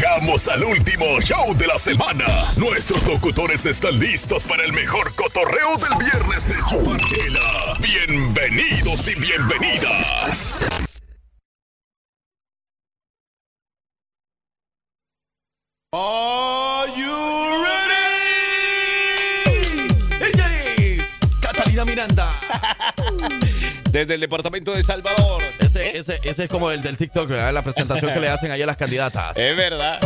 Llegamos al último show de la semana. Nuestros locutores están listos para el mejor cotorreo del viernes de Chuparchela. Bienvenidos y bienvenidas. Desde el departamento de Salvador. Ese, ese, ese es como el del TikTok, ¿verdad? la presentación que le hacen ahí a las candidatas. Es verdad.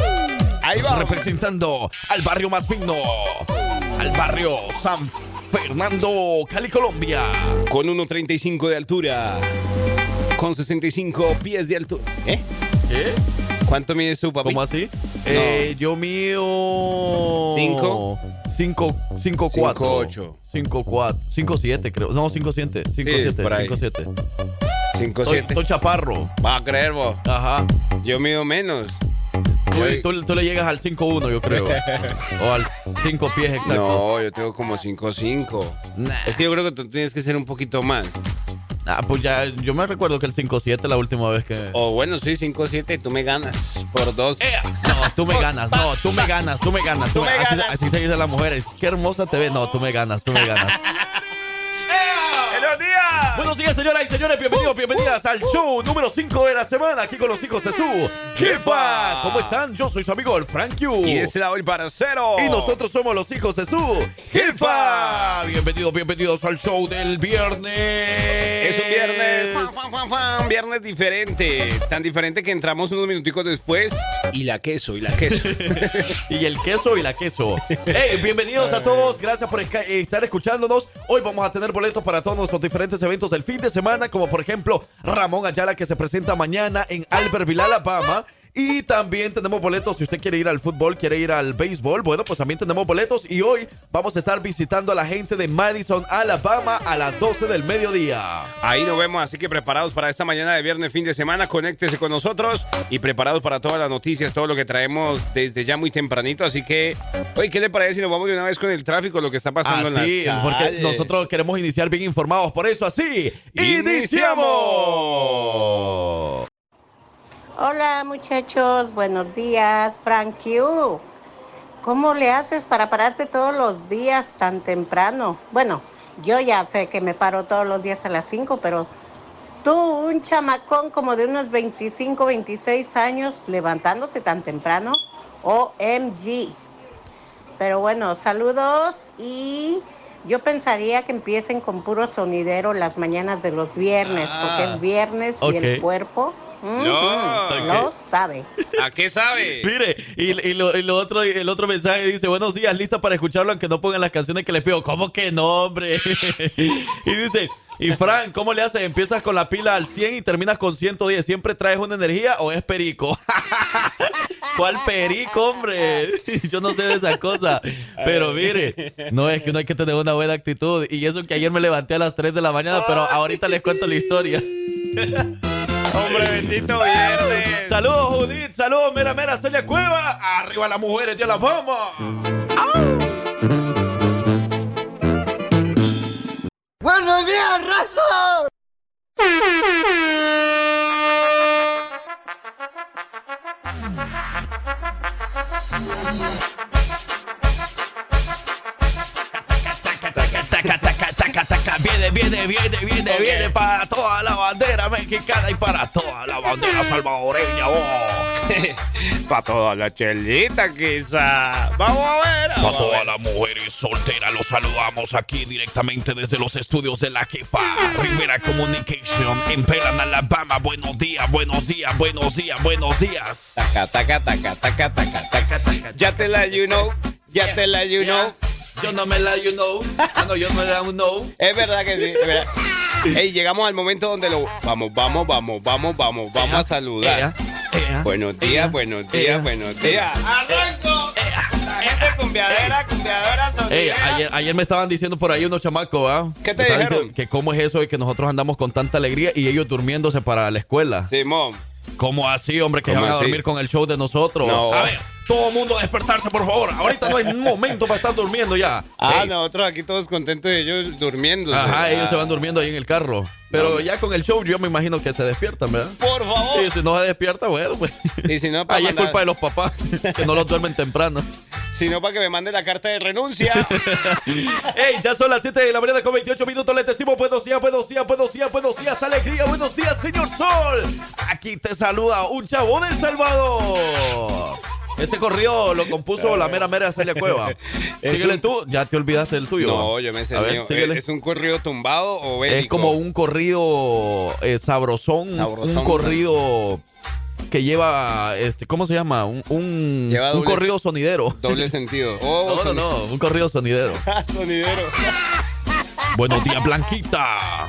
Ahí va. Representando al barrio más fino, al barrio San Fernando, Cali, Colombia. Con 1.35 de altura. Con 65 pies de altura. ¿Eh? ¿Qué? ¿Cuánto mide su papá? ¿Cómo así? Eh, yo mío. ¿Cinco? Cinco, cinco, cuatro. Cinco, ocho. Cinco, cuatro. Cinco, siete, creo. No, cinco, siete. Cinco, Sí, siete. por ahí. Cinco, siete. Cinco, Estoy, siete. estoy chaparro. Va a creer vos. Ajá. Yo mido menos. Tú, tú- tú le llegas al 5-1, yo creo. o al 5 pies exacto. No, yo tengo como 5'5". Nah. Es que yo creo que tú tienes que ser un poquito más. Ah, pues ya, yo me recuerdo que el 5-7 la última vez que. O bueno, sí, 5'7", tú me ganas por dos. No, tú me ganas, no, tú me ganas, tú me ganas. Tú me así, ganas. así se dice las mujeres. Qué hermosa te ves. No, tú me ganas, tú me ganas. ¡Buenos días! Señoras y señores. Bienvenidos, bienvenidas al show número 5 de la semana. Aquí con los hijos de su jefa. ¿Cómo están? Yo soy su amigo el Frank Yu. Y lado el paracero. Y nosotros somos los hijos de su jefa. Bienvenidos, bienvenidos al show del viernes. Es un viernes, fan, viernes diferente, tan diferente que entramos unos minuticos después y la queso, y la queso. y el queso y la queso. Hey, bienvenidos a todos. Gracias por estar escuchándonos. Hoy vamos a tener boletos para todos nuestros diferentes eventos del fin de semana, como por ejemplo Ramón Ayala que se presenta mañana en Albertville, Alabama. Y también tenemos boletos si usted quiere ir al fútbol, quiere ir al béisbol. Bueno, pues también tenemos boletos. Y hoy vamos a estar visitando a la gente de Madison, Alabama a las 12 del mediodía. Ahí nos vemos, así que preparados para esta mañana de viernes, fin de semana, conéctese con nosotros y preparados para todas las noticias, todo lo que traemos desde ya muy tempranito. Así que, oye, ¿qué le parece si nos vamos de una vez con el tráfico, lo que está pasando Así, en las porque calles? nosotros queremos iniciar bien informados. Por eso, así, iniciamos. Hola muchachos, buenos días, Frank Q. ¿Cómo le haces para pararte todos los días tan temprano? Bueno, yo ya sé que me paro todos los días a las 5, pero tú, un chamacón como de unos 25, 26 años, levantándose tan temprano, OMG. Pero bueno, saludos y yo pensaría que empiecen con puro sonidero las mañanas de los viernes, porque es viernes y el cuerpo No, ok. sabe. ¿A qué sabe? Mire, y, y lo, y lo otro, el otro mensaje dice, buenos días, lista para escucharlo aunque no pongan las canciones que les pido. ¿Cómo que no, hombre? y dice, y Frank, ¿cómo le haces? ¿Empiezas con la pila al 100 y terminas con 110? ¿Siempre traes una energía o es perico? ¿Cuál perico, hombre? Yo no sé de esa cosa. Pero mire, no es que uno hay que tener una buena actitud. Y eso que ayer me levanté a las 3 de la mañana, pero ahorita les cuento la historia. Hombre, bendito viernes. Saludos, Judith. Saludos, Mera Mera, Celia Cueva. Arriba las mujeres de la fama. ¡Buenos días, raza! Viene, viene, viene, viene, para toda la bandera mexicana y para toda la bandera salvadoreña. oh. Para toda la chelita, quizá. Vamos a ver. Para vamos todas las mujeres solteras, los saludamos aquí directamente desde los estudios de la jefa Rivera Communication en Pelan, Alabama. Buenos días, buenos días, buenos días, buenos días. Taca, taca, taca, taca, taca, taca, taca. Ya te la you know. Ya te la you know. Yo no me la you know. Ah, no, yo no me la you know. Es verdad que sí. es verdad. Ey, llegamos al momento donde lo. Vamos, vamos, vamos, vamos, vamos, vamos a saludar. Ea, ea, Buenos días, ea, buenos ea, días, buenos días. ¡Arranco! La gente cumbiadera, cumbiadora, Ey, ayer, ayer me estaban diciendo por ahí unos chamacos, ¿ah? ¿Qué te dijeron? diciendo Que cómo es eso de que nosotros andamos con tanta alegría y ellos durmiéndose para la escuela. Simón. ¿Cómo así, hombre? Que ¿Cómo van a dormir con el show de nosotros. No. A ver, Todo mundo a despertarse, por favor. Ahorita no hay momento para estar durmiendo ya. Ah, Ey. nosotros aquí todos contentos de ellos durmiendo. Ajá, ellos se van durmiendo ahí en el carro. Pero ya con el show yo me imagino que se despiertan, ¿verdad? Por favor. Y si no se despierta, bueno, pues. Y si no, para Ahí es culpa de los papás, que no los duermen temprano. Si no, para que me mande la carta de renuncia. Ey, ya son las 7 de la mañana con 28 minutos. Les decimos buenos días, buenos días, buenos días, buenos días, alegría, buenos días, señor Sol. Aquí te saluda un chavo del Salvador. Ese corrido lo compuso la mera mera Celia Cueva. Síguele un- tú, ya te olvidaste del tuyo. no, yo me sé. ¿Es un corrido tumbado o bélico? Es como un corrido eh, sabrosón, Sabrosón. un corrido que lleva, este, ¿cómo se llama? Un, un, Lleva un doble- corrido sonidero. Doble sentido. Oh, No, no, no, un corrido sonidero. sonidero. Buenos días, Blanquita.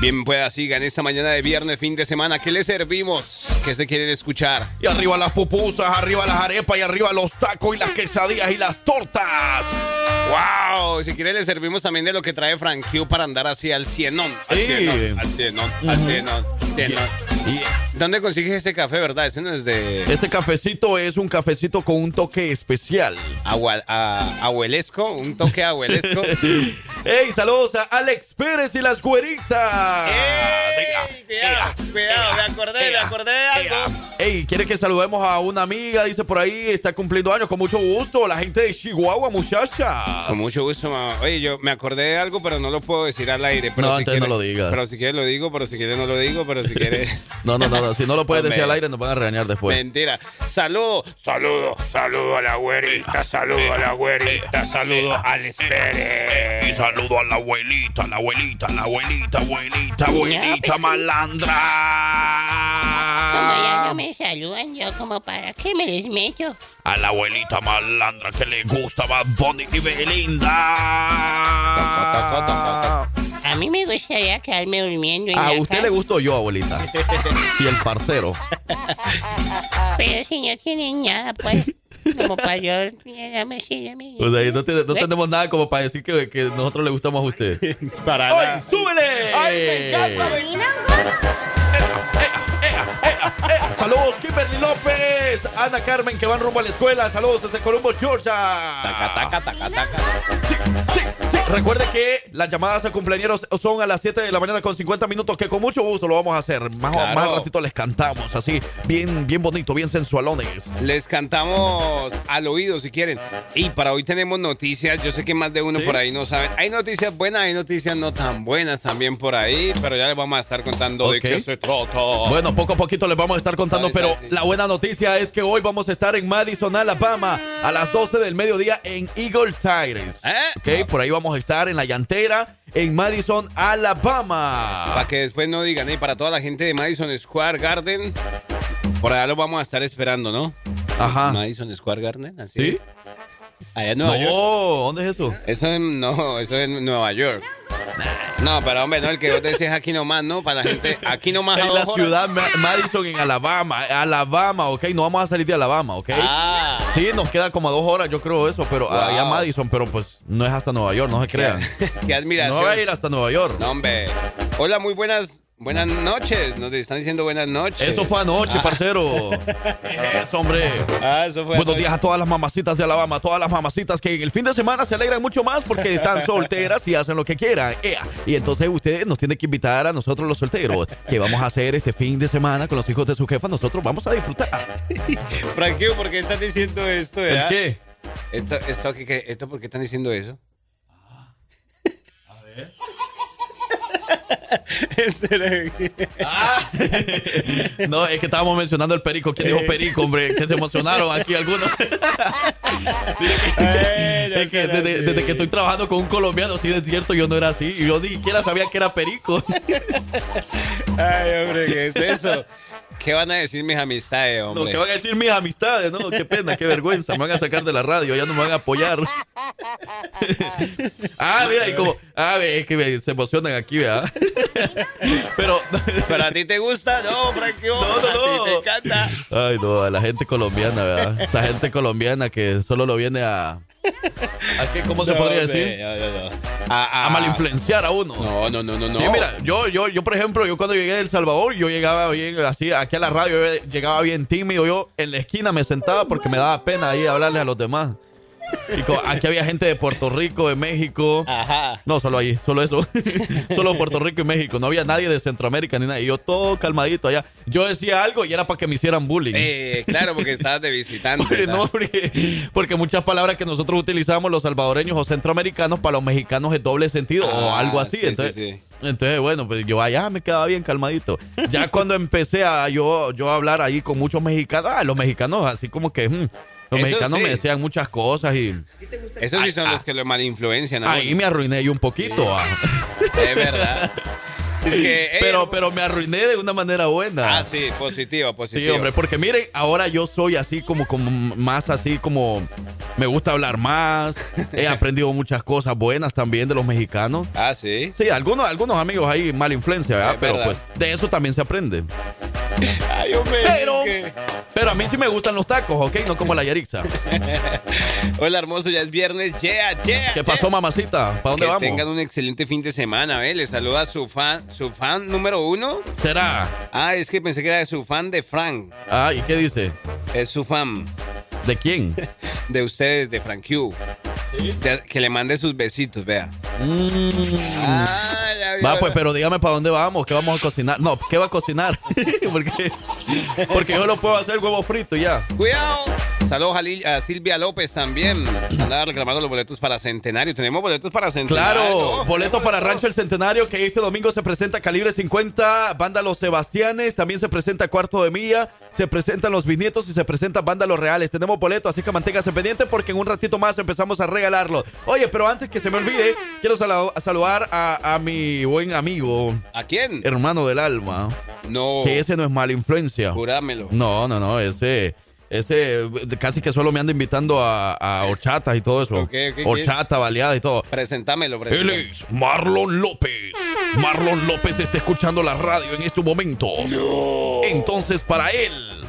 Bien, pues en esta mañana de viernes, fin de semana. ¿Qué le servimos? ¿Qué se quieren escuchar? Y arriba las pupusas, arriba las arepas y arriba los tacos y las quesadillas y las tortas. ¡Wow! Si quiere le servimos también de lo que trae Frank Q para andar así al cienón. Al cienón, al cienón, al cienón, cienón. ¿Dónde consigues ese café, verdad? Ese no es de ese cafecito es un cafecito con un toque especial. agua, a- abuelesco, un toque abuelesco. ¡Ey, saludos a Alex Pérez y las güeritas! ¡Ey! Cuidado, cuidado, me acordé, me acordé de algo. Ey, quiere que saludemos a una amiga, dice por ahí, está cumpliendo años, con mucho gusto, la gente de Chihuahua, muchachas. Con mucho gusto, mamá. Oye, yo me acordé de algo, pero no lo puedo decir al aire. Pero No, si entonces no lo digas. Pero si quiere lo digo, pero si quiere no lo digo, pero si quiere... No, no, no, no, si no lo puedes decir al aire nos van a regañar después. Mentira. Saludo, saludo, saludo a la güerita, saludo a la güerita, saludo al Espere. Y saludo a la abuelita, la abuelita, la abuelita, abuelita, abuelita Como ya malandra. no me saludan, yo como para qué me les meto. A la abuelita malandra que le gusta Bad Bunny y Belinda. A mí me gustaría quedarme durmiendo en A la usted casa, le gustó yo, abuelita. Y el parcero. Pero si no tienen nada, pues, como para yo O sea, no, tiene- no tenemos nada como para decir que, que nosotros le gustamos a usted. Para ¡Oye, nada. súbele! ¡Ay, me encanta! Saludos, Kimberly López, Ana Carmen, que van rumbo a la escuela. Saludos desde Colombo, Georgia. Taca, taca, taca, taca. Sí, sí. Recuerde que las llamadas a cumpleaños son a las 7 de la mañana con 50 minutos, que con mucho gusto lo vamos a hacer. Más, Claro. más ratito les cantamos, así, bien, bien bonito, bien sensualones. Les cantamos al oído si quieren. Y para hoy tenemos noticias. Yo sé que más de uno ¿Sí? por ahí no sabe. Hay noticias buenas, hay noticias no tan buenas también por ahí. Pero ya les vamos a estar contando de qué se trata. Bueno, poco a poquito les vamos a estar contando, pero la buena noticia es que hoy vamos a estar en Madison, Alabama, a las 12 del mediodía en Eagle Tires. ¿Eh? Ok, por ahí vamos a estar en la llantera en Madison, Alabama. Para que después no digan, ¿eh? para toda la gente de Madison Square Garden, por allá lo vamos a estar esperando, ¿no? Ajá. Madison Square Garden, así. ¿Sí? Allá en No, Nueva York. ¿dónde es eso? Eso en, no, eso en Nueva York. No, pero hombre, no, el que vos decís aquí nomás, ¿no? Para la gente, aquí nomás a En la horas. ciudad Ma- Madison, en Alabama. Alabama, ok. No vamos a salir de Alabama, ok. Ah. Sí, nos queda como dos horas, yo creo eso, pero Wow. allá Madison, pero pues no es hasta Nueva York, no se crean. Qué admiración. No va a ir hasta Nueva York. No, hombre. Hola, muy buenas, buenas noches. Nos están diciendo buenas noches. Eso fue anoche, Ah. parcero. Eso, hombre. Ah, eso fue. Buenos anoche. días a todas las mamacitas de Alabama, todas las mamacitas que en el fin de semana se alegran mucho más porque están solteras y hacen lo que quieran. Ea. Y entonces ustedes nos tienen que invitar a nosotros los solteros, que vamos a hacer este fin de semana con los hijos de su jefa. Nosotros vamos a disfrutar. Franquillo, ¿por qué están diciendo esto? ¿El qué? Esto, ¿qué? ¿Esto por qué están diciendo eso? Ah. No, es que estábamos mencionando el perico. ¿Quién dijo perico, hombre? Que se emocionaron aquí algunos. es que desde, desde que estoy trabajando con un colombiano, sí es cierto, yo no era así. Y yo ni siquiera sabía que era perico. Ay, hombre, ¿qué es eso? ¿Qué van a decir mis amistades, hombre? que van a decir mis amistades, ¿no? Qué pena, qué vergüenza. Me van a sacar de la radio, ya no me van a apoyar. ah, mira, y como. Ah, ve, es que me- se emocionan aquí, ¿verdad? Pero. ¿Pero a ti te gusta? No, Franquillo. No, no, A no. ti te encanta. Ay, no, a la gente colombiana, ¿verdad? Esa gente colombiana que solo lo viene a, ¿A qué, ¿Cómo se No, podría decir? no, no, no. A, A malinfluenciar a uno. No, no, no, no, no. Sí, mira, yo, yo, yo, por ejemplo, yo cuando llegué de El Salvador, yo llegaba bien así, aquí a la radio, yo llegaba bien tímido, yo en la esquina me sentaba porque me daba pena ahí hablarle a los demás. Aquí había gente de Puerto Rico, de México. Ajá. No, solo ahí, solo eso. solo Puerto Rico y México. No había nadie de Centroamérica ni nada. Y yo todo calmadito allá. Yo decía algo y era para que me hicieran bullying. Eh, claro, porque estabas de visitante. Porque, ¿verdad? no, porque, porque muchas palabras que nosotros utilizamos los salvadoreños o centroamericanos para los mexicanos es doble sentido o Ah, algo así. sí, entonces, sí, sí. entonces, bueno, pues yo allá me quedaba bien calmadito. Ya cuando empecé a yo, yo hablar ahí con muchos mexicanos, ah, los mexicanos así como que hmm, los Eso mexicanos sí. me decían muchas cosas y Esos sí son los que lo malinfluencian. ahí me arruiné yo un poquito. ah. Es verdad. Es que. Pero, pero me arruiné de una manera buena. Ah, sí, positivo, Sí, positivo. hombre, porque miren, ahora yo soy así como, como más así como me gusta hablar más. He aprendido muchas cosas buenas también de los mexicanos. Ah, sí. Sí, algunos, algunos amigos ahí mala influencia, ¿verdad? Es Pero verdad. pues de eso también se aprende. Ay, hombre. Pero, que- pero a mí sí me gustan los tacos, ¿ok? No como la Yarixa. Hola, hermoso, ya es viernes. Yeah, yeah. ¿Qué pasó, mamacita? ¿Para dónde que vamos? tengan un excelente fin de semana, ¿eh? Le saluda su fan, su fan número uno. ¿Será? Ah, es que pensé que era su fan de Frank. Ah, ¿y qué dice? Es su fan ¿De quién? de ustedes, de Frank Q. De- que le mande sus besitos, vea. Mm. Ah, ya. Va, pues, pero dígame para dónde vamos, qué vamos a cocinar. No, ¿qué va a cocinar? porque, porque yo lo puedo hacer huevo frito ya. Cuidado. Saludos a, Silvia López también. Andaba reclamando los boletos para Centenario. Tenemos boletos para Centenario. Claro, boleto para Rancho El Centenario que este domingo se presenta Calibre 50, Banda Los Sebastianes, también se presenta Cuarto de Milla, se presentan Los Bisnietos y se presenta Banda Los Reales. Tenemos boleto, así que manténgase pendiente porque en un ratito más empezamos a regalarlo. Oye, pero antes que se me olvide, quiero saludar a, a mi buen amigo, ¿A quién? hermano del alma, No. que ese no es mala influencia. Jurámelo. No, no, no, ese... Ese casi que solo me anda invitando a, a horchatas y todo eso. Ok, ok, Horchata, baleada y todo. Presentámelo, Él presentámelo. es Marlon López. Marlon López está escuchando la radio en estos momentos. Entonces, para él,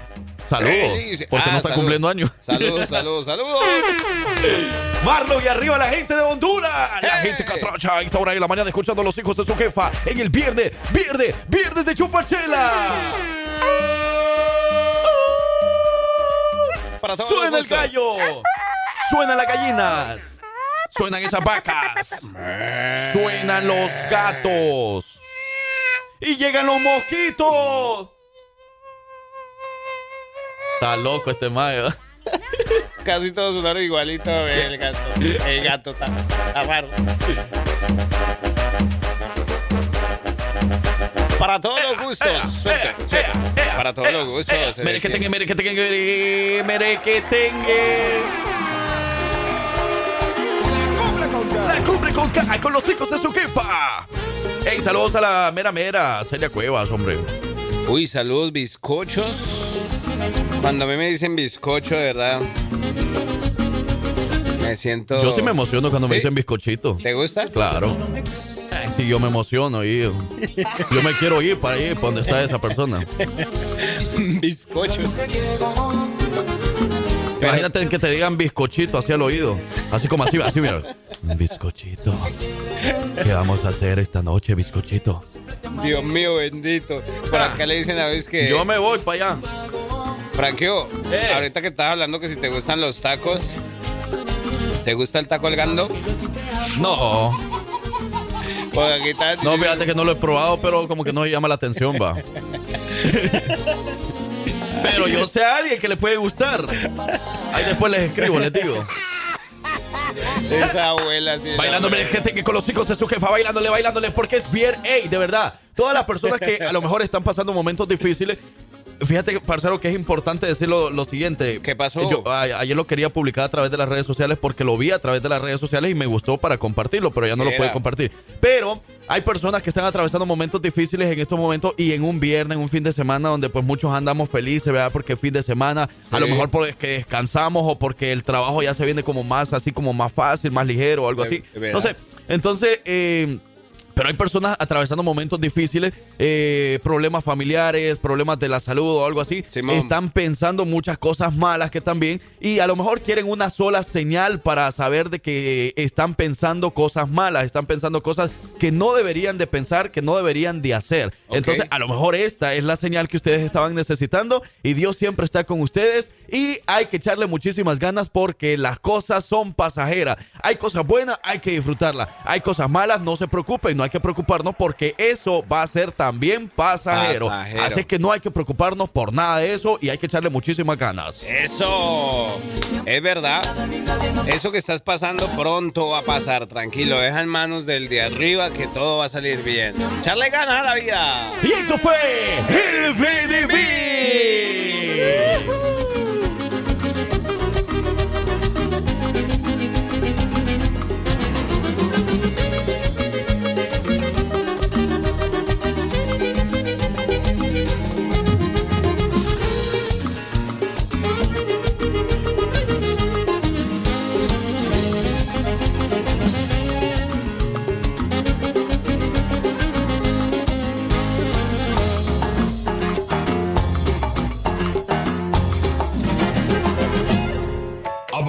saludos. Porque Ah, no está saludos. cumpliendo años. Saludos, saludos, saludos. Marlon y arriba la gente de Honduras. La ¡Eh! gente catracha a esta hora de la mañana escuchando a los hijos de su jefa en el viernes, viernes, viernes de Chupachela. Para todos Suena el gallo. Suenan las gallinas. Suenan esas vacas. Suenan los gatos. Y llegan los mosquitos. Está loco este mayo. Casi todos sonaron igualito. El gato. El gato está, está raro. Para todos los gustos. Suelta, suelta. Para todos los gustos. eh, Mere que que- tenga, mere que tenga, mere que tenga. La cumbre con K, con los hijos de su jefa. Ey, saludos a la mera mera, Celia Cuevas, hombre. Uy, saludos, bizcochos. Cuando a mí me dicen bizcocho, de verdad. Me siento. Yo sí me emociono cuando me dicen bizcochito. ¿Te gusta? Claro. Sí, yo me emociono y yo me quiero ir para ir para donde está esa persona. bizcocho. Imagínate que te digan bizcochito hacia el oído. Así como así, así, mira. Bizcochito. ¿Qué vamos a hacer esta noche, bizcochito? Dios mío, bendito. Por acá le dicen a veces que. Yo me voy para allá. Franquio, Eh. ahorita que estabas hablando que si te gustan los tacos, ¿te gusta el taco colgando? No, Porque aquí está. no, fíjate que no lo he probado, pero como que no llama la atención, va. Pero yo sé a alguien que le puede gustar. Ahí después les escribo, les digo. Esa abuela así. Bailándole, gente que con los hijos de su jefa, bailándole, bailándole, porque es bien, ey, de verdad. Todas las personas que a lo mejor están pasando momentos difíciles, fíjate, parcero, que es importante decir lo, lo siguiente. ¿Qué pasó? Yo a- ayer lo quería publicar a través de las redes sociales porque lo vi a través de las redes sociales y me gustó para compartirlo, pero ya no lo Era. puede compartir. Pero hay personas que están atravesando momentos difíciles en estos momentos y en un viernes, en un fin de semana donde pues muchos andamos felices, ¿verdad? Porque es fin de semana, a lo mejor porque descansamos o porque el trabajo ya se viene como más así como más fácil, más ligero o algo así. No sé. Entonces, eh, Pero hay personas atravesando momentos difíciles, eh, problemas familiares, problemas de la salud o algo así. Están pensando muchas cosas malas que también y a lo mejor quieren una sola señal para saber de que están pensando cosas malas, están pensando cosas que no deberían de pensar, que no deberían de hacer. Entonces, a lo mejor esta es la señal que ustedes estaban necesitando y Dios siempre está con ustedes y hay que echarle muchísimas ganas porque las cosas son pasajeras. Hay cosas buenas, hay que disfrutarlas. Hay cosas malas, no se preocupen, no hay que preocuparnos porque eso va a ser también pasajero. Pasajero. Así que no hay que preocuparnos por nada de eso y hay que echarle muchísimas ganas. Eso es verdad. Eso que estás pasando pronto va a pasar. Tranquilo, deja en manos del de arriba que todo va a salir bien. Echarle ganas a la vida. Y eso fue el VDB.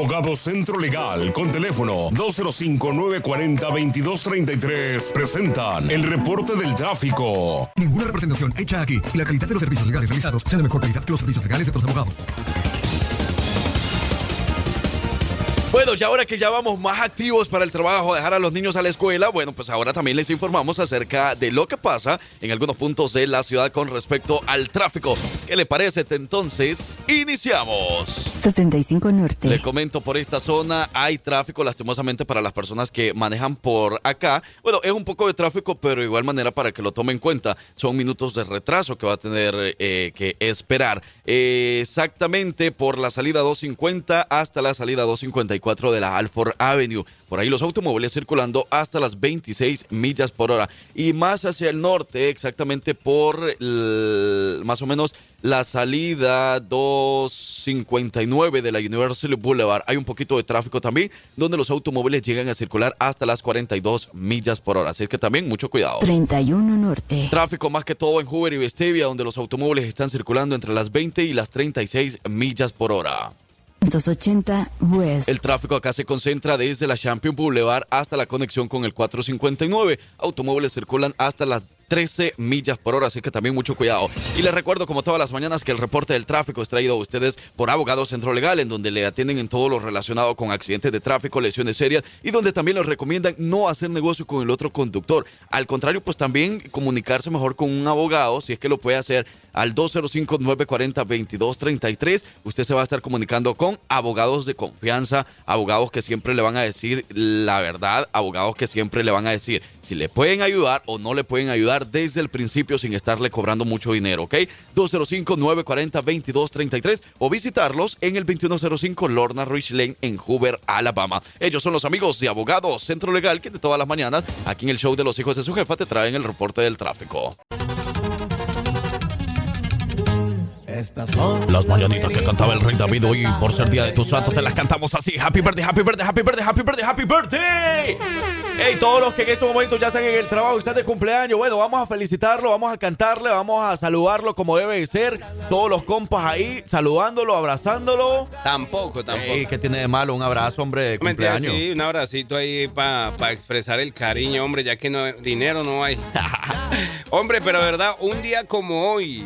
Abogado Centro Legal con teléfono 205-940-2233 presentan el reporte del tráfico. Ninguna representación hecha aquí y la calidad de los servicios legales realizados sea de mejor calidad que los servicios legales de otros abogados. Bueno, ya ahora que ya vamos más activos para el trabajo, dejar a los niños a la escuela, bueno, pues ahora también les informamos acerca de lo que pasa en algunos puntos de la ciudad con respecto al tráfico. ¿Qué le parece? Entonces, iniciamos. 65 Norte. Le comento por esta zona, hay tráfico lastimosamente para las personas que manejan por acá. Bueno, es un poco de tráfico, pero de igual manera para que lo tomen en cuenta, son minutos de retraso que va a tener eh, que esperar. Eh, exactamente por la salida 250 hasta la salida 254 de la Alford Avenue. Por ahí los automóviles circulando hasta las 26 millas por hora. Y más hacia el norte, exactamente por el- más o menos la salida 259 de la University Boulevard. Hay un poquito de tráfico también, donde los automóviles llegan a circular hasta las 42 millas por hora. Así es que también mucho cuidado. 31 Norte. Tráfico más que todo en Hoover y Vestavia, donde los automóviles están circulando entre las 20 y las 36 millas por hora. 280 West. El tráfico acá se concentra desde la Champion Boulevard hasta la conexión con el 459. Automóviles circulan hasta las 13 millas por hora, así que también mucho cuidado. Y les recuerdo, como todas las mañanas, que el reporte del tráfico es traído a ustedes por Abogado Centro Legal, en donde le atienden en todo lo relacionado con accidentes de tráfico, lesiones serias y donde también les recomiendan no hacer negocio con el otro conductor. Al contrario, pues también comunicarse mejor con un abogado, si es que lo puede hacer al 205-940-2233. Usted se va a estar comunicando con abogados de confianza, abogados que siempre le van a decir la verdad, abogados que siempre le van a decir si le pueden ayudar o no le pueden ayudar desde el principio sin estarle cobrando mucho dinero, ¿ok? 205-940-2233 o visitarlos en el 2105 Lorna Rich Lane en Hoover, Alabama. Ellos son los amigos de Abogados Centro Legal que de todas las mañanas aquí en el show de los hijos de su jefa te traen el reporte del tráfico. Las mañanitas que cantaba el rey David hoy por ser día de tu santo te las cantamos así. Happy birthday, happy birthday, happy birthday, happy birthday, happy birthday. Hey, todos los que en estos momentos ya están en el trabajo y están de cumpleaños, bueno, vamos a felicitarlo, vamos a cantarle, vamos a saludarlo como debe de ser. Todos los compas ahí saludándolo, abrazándolo. Tampoco, tampoco. Ey, ¿Qué tiene de malo? Un abrazo, hombre, de Mentira, cumpleaños. sí, un abracito ahí para expresar el cariño, hombre, ya que no, dinero no hay. hombre, pero verdad, un día como hoy,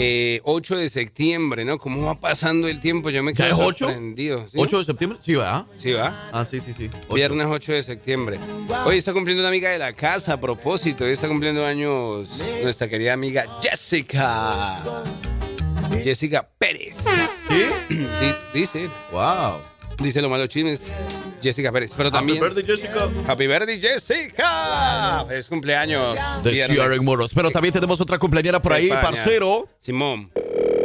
eh, 8 de septiembre, ¿no? ¿Cómo va pasando el tiempo? Yo me ¿Ya quedo es sorprendido. ¿sí? ¿8 de septiembre? Sí, ¿verdad? Sí, va. Ah, sí, sí, sí. Viernes 8 de septiembre. Hoy está cumpliendo una amiga de la casa a propósito. Hoy está cumpliendo años nuestra querida amiga Jessica. Jessica Pérez. ¿Sí? Di- Dice, Wow. dice lo malo chismes. Jessica Pérez. Pero Happy también. birthday, Jessica. Happy birthday, Jessica. Es cumpleaños. De. CRN Moros. Pero también tenemos otra cumpleañera por ahí, España. parcero. Simón.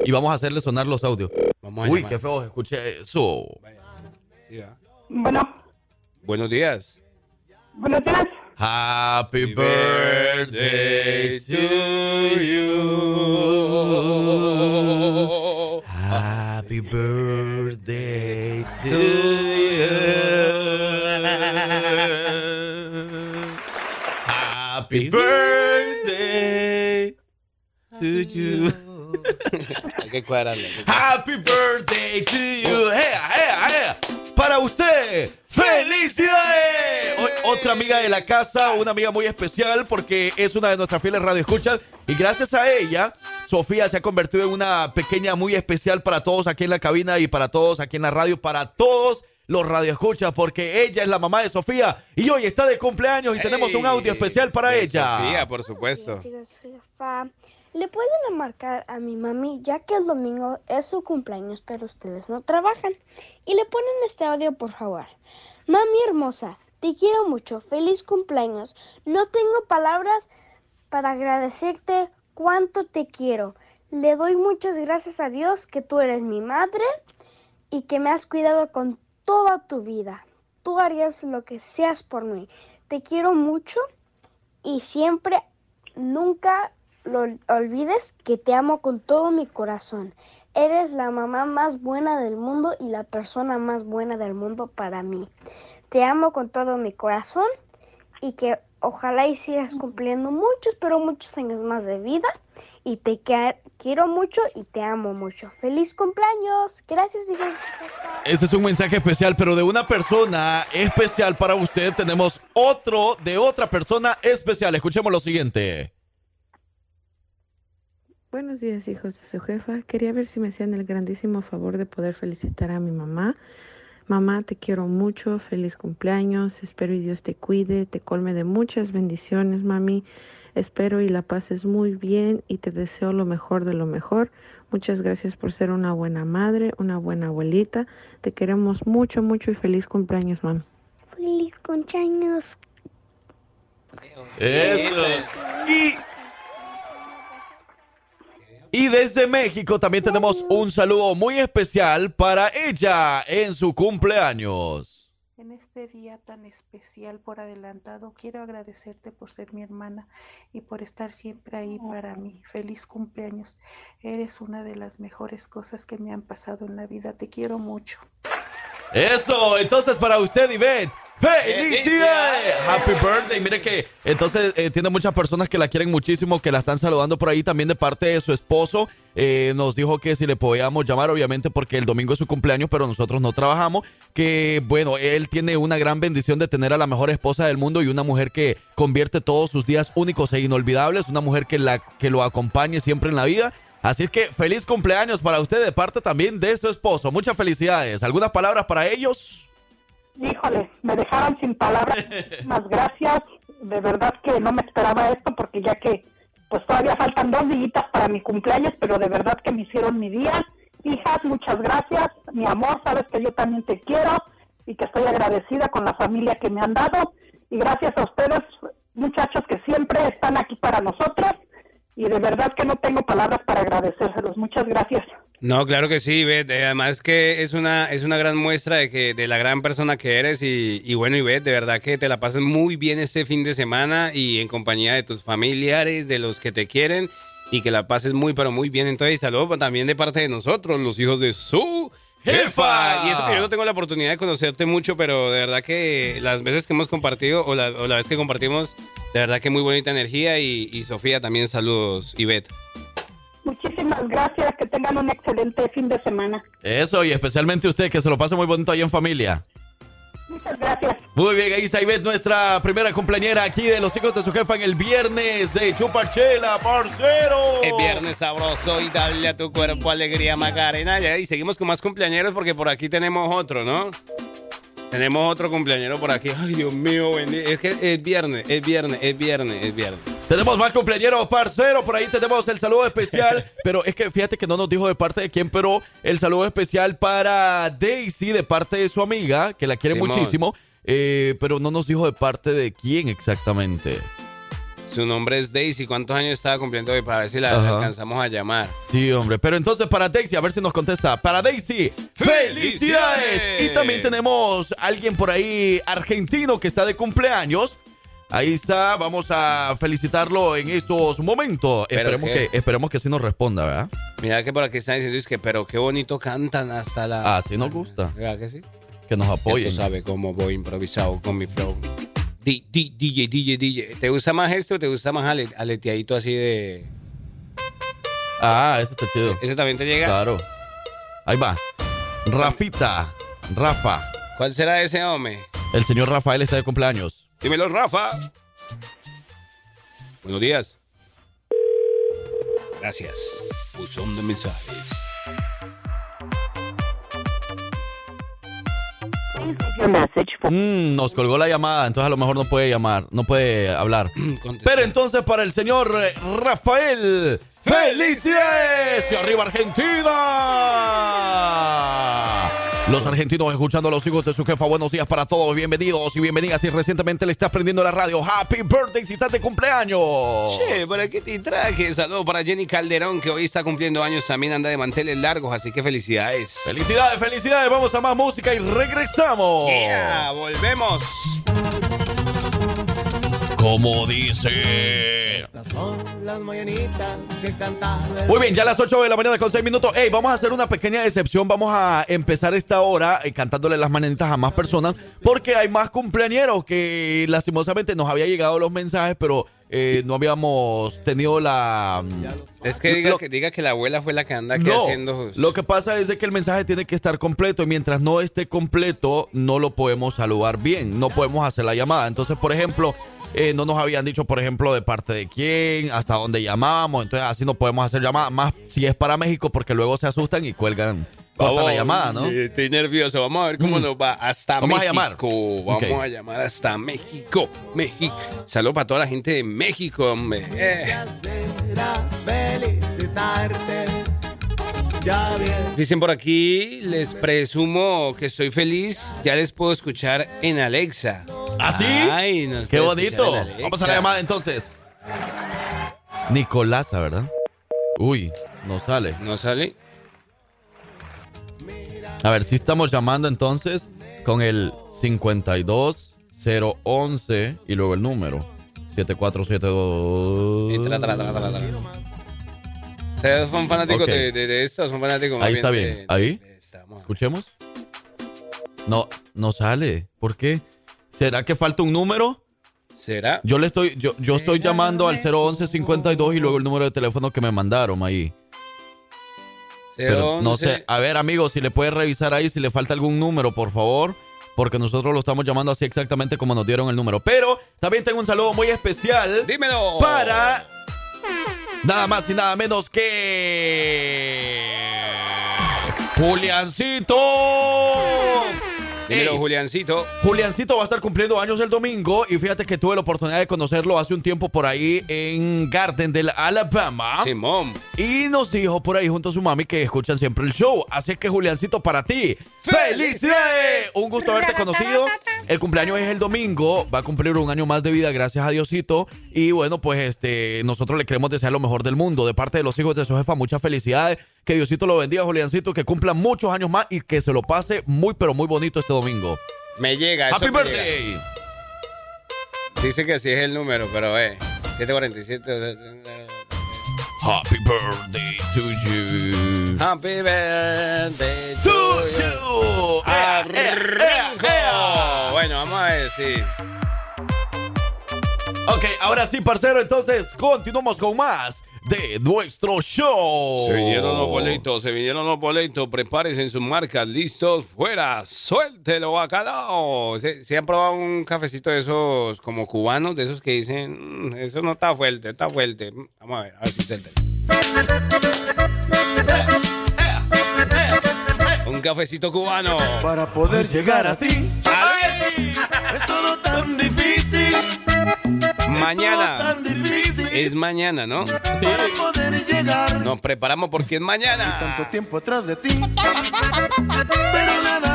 Y vamos a hacerle sonar los audios. Vamos a Uy, llamar. qué feo, escuché eso. Bueno, Buenos días. buenos días. Happy birthday to you. Happy birthday to you. Happy birthday to you. Hay que cuadrarle. Happy birthday to you. ¡Ea, ea, ea! Para usted, ¡felicidades! Hoy, otra amiga de la casa, una amiga muy especial porque es una de nuestras fieles radioescuchas y gracias a ella, Sofía se ha convertido en una pequeña muy especial para todos aquí en la cabina y para todos aquí en la radio, para todos los radioescuchas porque ella es la mamá de Sofía y hoy está de cumpleaños y tenemos un audio especial para ella. Sofía, por supuesto. Le pueden marcar a mi mami ya que el domingo es su cumpleaños, pero ustedes no trabajan. Y le ponen este audio, por favor. Mami hermosa, te quiero mucho. Feliz cumpleaños. No tengo palabras para agradecerte cuánto te quiero. Le doy muchas gracias a Dios que tú eres mi madre y que me has cuidado con toda tu vida. Tú harías lo que seas por mí. Te quiero mucho y siempre, nunca lo olvides que te amo con todo mi corazón. Eres la mamá más buena del mundo y la persona más buena del mundo para mí. Te amo con todo mi corazón y que ojalá y sigas cumpliendo muchos, pero muchos años más de vida. Y te quiero mucho y te amo mucho. ¡Feliz cumpleaños! Gracias, hijos. Este es un mensaje especial, pero de una persona especial para usted. Tenemos otro de otra persona especial. Escuchemos lo siguiente. Buenos días, hijos de su jefa. Quería ver si me hacían el grandísimo favor de poder felicitar a mi mamá. Mamá, te quiero mucho, feliz cumpleaños, espero y Dios te cuide, te colme de muchas bendiciones, mami. Espero y la pases muy bien y te deseo lo mejor de lo mejor. Muchas gracias por ser una buena madre, una buena abuelita. Te queremos mucho, mucho y feliz cumpleaños, mami. Feliz cumpleaños. Eso. Y, y desde México también tenemos un saludo muy especial para ella en su cumpleaños. En este día tan especial por adelantado, quiero agradecerte por ser mi hermana y por estar siempre ahí para mí. Feliz cumpleaños. Eres una de las mejores cosas que me han pasado en la vida. Te quiero mucho. Eso, entonces para usted, Ivette. ¡Felicidades! Happy birthday. Mire que entonces eh, tiene muchas personas que la quieren muchísimo, que la están saludando por ahí también de parte de su esposo. Eh, nos dijo que si le podíamos llamar, obviamente, porque el domingo es su cumpleaños, pero nosotros no trabajamos. Que bueno, él tiene una gran bendición de tener a la mejor esposa del mundo y una mujer que convierte todos sus días únicos e inolvidables, una mujer que, la, que lo acompañe siempre en la vida. Así es que feliz cumpleaños para usted de parte también de su esposo. Muchas felicidades. ¿Algunas palabras para ellos? Híjole, me dejaron sin palabras. Más gracias. De verdad que no me esperaba esto porque ya que pues todavía faltan dos días para mi cumpleaños, pero de verdad que me hicieron mi día. Hijas, muchas gracias. Mi amor, sabes que yo también te quiero y que estoy agradecida con la familia que me han dado. Y gracias a ustedes, muchachos, que siempre están aquí para nosotros. Y de verdad que no tengo palabras para agradecérselos. Muchas gracias. No, claro que sí, Ivette. Eh, Además que es una, es una gran muestra de que de la gran persona que eres y, y bueno, Ivette, de verdad que te la pasas muy bien este fin de semana y en compañía de tus familiares, de los que te quieren y que la pases muy, pero muy bien. Entonces, saludos también de parte de nosotros, los hijos de su jefa. Y eso que yo no tengo la oportunidad de conocerte mucho, pero de verdad que las veces que hemos compartido o la, o la vez que compartimos, de verdad que muy bonita energía y, y Sofía también saludos, Ivette. Muchísimas gracias. Que tengan un excelente fin de semana. Eso, y especialmente usted, que se lo pase muy bonito ahí en familia. Muchas gracias. Muy bien, ahí está Ivette, nuestra primera cumpleañera aquí de los hijos de su jefa en el viernes de Chupachela, parcero. Es viernes sabroso y dale a tu cuerpo alegría, Macarena. Ya, Y seguimos con más cumpleañeros porque por aquí tenemos otro, ¿no? Tenemos otro cumpleañero por aquí. Ay, Dios mío, es que es viernes, es viernes, es viernes, es viernes. Tenemos más cumpleañeros, parcero. Por ahí tenemos el saludo especial. pero es que fíjate que no nos dijo de parte de quién, pero el saludo especial para Daisy, de parte de su amiga, que la quiere Simón. muchísimo. eh, pero no nos dijo de parte de quién exactamente. Su nombre es Daisy. ¿Cuántos años estaba cumpliendo hoy para ver si la Ajá. alcanzamos a llamar? Sí, hombre. Pero entonces para Daisy, a ver si nos contesta. Para Daisy, ¡felicidades! ¡Felicidades! Y también tenemos alguien por ahí argentino que está de cumpleaños. Ahí está, vamos a felicitarlo en estos momentos. ¿Pero Esperemos que, esperemos que sí nos responda, ¿verdad? Mira que por aquí están diciendo es que, pero qué bonito cantan hasta la. Así nos gusta. ¿Verdad que sí? Que nos apoyen. tú sabes cómo voy improvisado con mi flow. Di- DJ, DJ, DJ. ¿Te gusta más esto o te gusta más ale- aleteadito así de. Ah, ese está chido. ¿Ese también te llega? Claro. Ahí va. Rafita. Rafa. ¿Cuál será ese hombre? El señor Rafael está de cumpleaños. Dímelo, Rafa. Buenos días. Gracias. Buzón de mensajes. Mm, nos colgó la llamada, entonces a lo mejor no puede llamar, no puede hablar. Pero entonces para el señor eh, Rafael, ¡felicidades! ¡Y arriba Argentina! Los argentinos escuchando a los hijos de su jefa. Buenos días para todos. Bienvenidos y bienvenidas. Si recientemente le estás prendiendo la radio, Happy Birthday si estás de cumpleaños. Che, ¿para qué te traje? Saludos para Jenny Calderón, que hoy está cumpliendo años. También anda de manteles largos, así que felicidades. Felicidades, felicidades. Vamos a más música y regresamos. Yeah, volvemos. Como dice. Son las mañanitas que cantaba. Muy bien, ya a las 8 de la mañana con 6 minutos. Hey, vamos a hacer una pequeña excepción. Vamos a empezar esta hora eh, cantándole las mañanitas a más personas porque hay más cumpleañeros que lastimosamente nos había llegado los mensajes, pero eh, no habíamos tenido la... Es que diga, que diga que la abuela fue la que anda aquí No, haciendo. lo que pasa es que el mensaje tiene que estar completo y mientras no esté completo no lo podemos saludar bien, no podemos hacer la llamada. Entonces, por ejemplo, eh, no nos habían dicho, por ejemplo, de parte de quién, hasta dónde llamamos, entonces así no podemos hacer llamada, más si es para México porque luego se asustan y cuelgan corta la llamada, ¿no? Estoy nervioso. Vamos a ver cómo nos va hasta Vamos a México. llamar. Vamos a llamar hasta México. México. Saludos para toda la gente de México, hombre. Eh. Dicen por aquí, les presumo que estoy feliz. Ya les puedo escuchar en Alexa. ¿Ah, sí? Ay, nos Qué bonito. Vamos a la llamada entonces. Nicolasa, ¿verdad? Uy, no sale. ¿No sale? A ver, si estamos llamando entonces con el 52011 y luego el número 7472. Y tra, tra, tra, tra, tra. ¿Ustedes son fanáticos Ok. de, de, de esto? ¿Son fanáticos más Ahí está de- bien. Ahí. Escuchemos. No, no sale. ¿Por qué? ¿Será que falta un número? ¿Será? Yo le estoy, yo, yo estoy llamando al 01152 y luego el número de teléfono que me mandaron ahí. Pero no 011. sé. A ver, amigos, si le puede revisar ahí si le falta algún número, por favor. Porque nosotros lo estamos llamando así exactamente como nos dieron el número. Pero también tengo un saludo muy especial. Dímelo. Para nada más y nada menos que. Juliancito. Dímelo, Juliancito. Juliancito va a estar cumpliendo años el domingo y fíjate que tuve la oportunidad de conocerlo hace un tiempo por ahí en Gardendale, Alabama. Simón. Y nos dijo por ahí junto a su mami que escuchan siempre el show. Así que Juliancito, para ti, ¡felicidades! Un gusto haberte conocido. El cumpleaños es el domingo, va a cumplir un año más de vida, gracias a Diosito. Y bueno, pues este, nosotros le queremos desear lo mejor del mundo. De parte de los hijos de su jefa, muchas felicidades. Que Diosito lo bendiga, Juliancito, que cumpla muchos años más y que se lo pase muy, pero muy bonito este domingo. Me llega. eso ¡Happy me birthday! llega. Dice que sí es el número, pero eh. 747. Happy birthday to you. Happy birthday To to you. you. Bueno, vamos a sí. Ok, ahora sí, parcero, entonces continuamos con más de nuestro show. Se vinieron los boletos, se vinieron los boletos. Prepárense en sus marcas, listos, fuera, suéltelo, bacalao. ¿Se, se han probado un cafecito de esos como cubanos, de esos que dicen, "Mm, eso no está fuerte, está fuerte? Vamos a ver, a ver si suéltelo. Un cafecito cubano. Para poder llegar a ti. Mañana. Es mañana, ¿no? Sí. Para poder llegar. Nos preparamos porque es mañana. Tanto tiempo atrás de ti. Pero nada.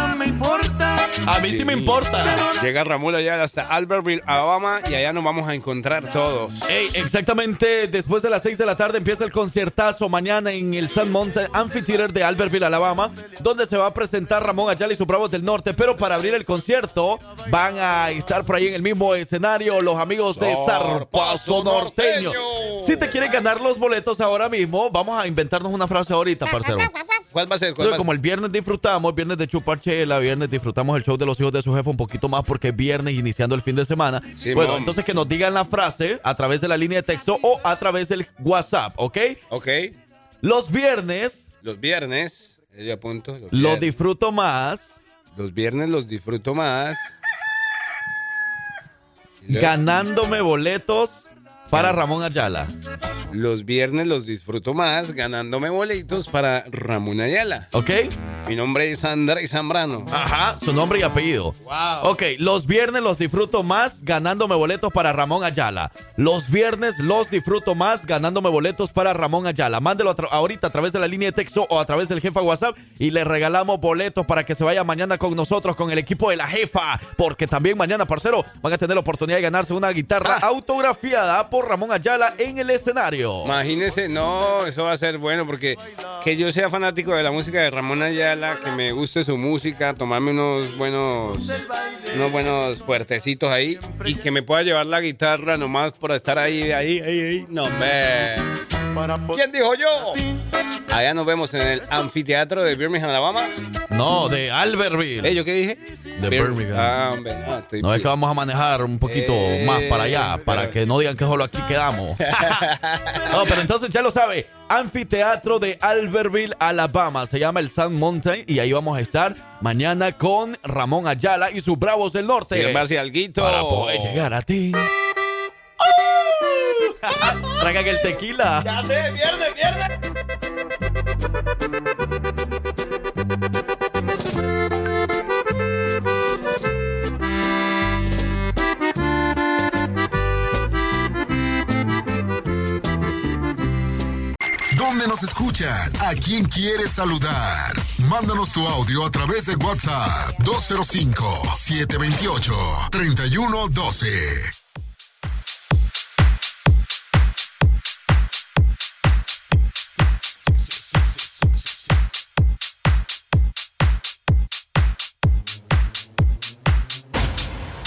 A mí sí me importa. Llega Ramón allá hasta Albertville, Alabama, y allá nos vamos a encontrar todos. Ey, exactamente después de las 6 de la tarde empieza el conciertazo mañana en el Sun Mountain Amphitheater de Albertville, Alabama, donde se va a presentar Ramón Ayala y sus Bravos del Norte. Pero para abrir el concierto van a estar por ahí en el mismo escenario los amigos de Zarpazo Norteño. Si te quieres ganar los boletos ahora mismo, vamos a inventarnos una frase ahorita, parcero. ¿Cuál va a ser? ¿Cuál va a Como el viernes disfrutamos, viernes de chupachela, viernes disfrutamos el show de los hijos de su jefe un poquito más porque es viernes iniciando el fin de semana. Sí, bueno, mom. entonces que nos digan la frase a través de la línea de texto o a través del WhatsApp, ¿ok? Ok. Los viernes Los viernes, yo apunto. Los, disfruto más Los viernes los disfruto más. Ganándome boletos para Ramón Ayala. Los viernes los disfruto más ganándome boletos para Ramón Ayala. ¿Ok? Mi nombre es Andrés Zambrano. Ajá, su nombre y apellido. Wow. Ok, los viernes los disfruto más ganándome boletos para Ramón Ayala. Los viernes los disfruto más ganándome boletos para Ramón Ayala. Mándelo a ahorita a través de la línea de texto o a través del jefa WhatsApp y le regalamos boletos para que se vaya mañana con nosotros, con el equipo de la jefa. Porque también mañana, parcero, van a tener la oportunidad de ganarse una guitarra Ah. autografiada por Ramón Ayala en el escenario. Imagínese, no, eso va a ser bueno porque que yo sea fanático de la música de Ramón Ayala, que me guste su música, tomarme unos buenos, unos buenos fuertecitos ahí y que me pueda llevar la guitarra nomás por estar ahí, ahí, ahí, ahí. No, me. ¿Quién dijo yo? Allá nos vemos en el anfiteatro de Birmingham, Alabama. No, de Albertville. ¿Eh, ¿Yo qué dije? De Bir- Birmingham. Ah, hombre, no, estoy- No es que vamos a manejar un poquito Eh, más para allá, para pero- que no digan que solo aquí quedamos. no, pero entonces ya lo sabe. Anfiteatro de Albertville, Alabama. Se llama el Sun Mountain y ahí vamos a estar mañana con Ramón Ayala y sus Bravos del Norte. Sírvase alguito. Para poder llegar a ti. Traigan el tequila. Ya sé, viernes, viernes. Nos escuchan? ¿A quién quieres saludar? Mándanos tu audio a través de WhatsApp 205-728-3112.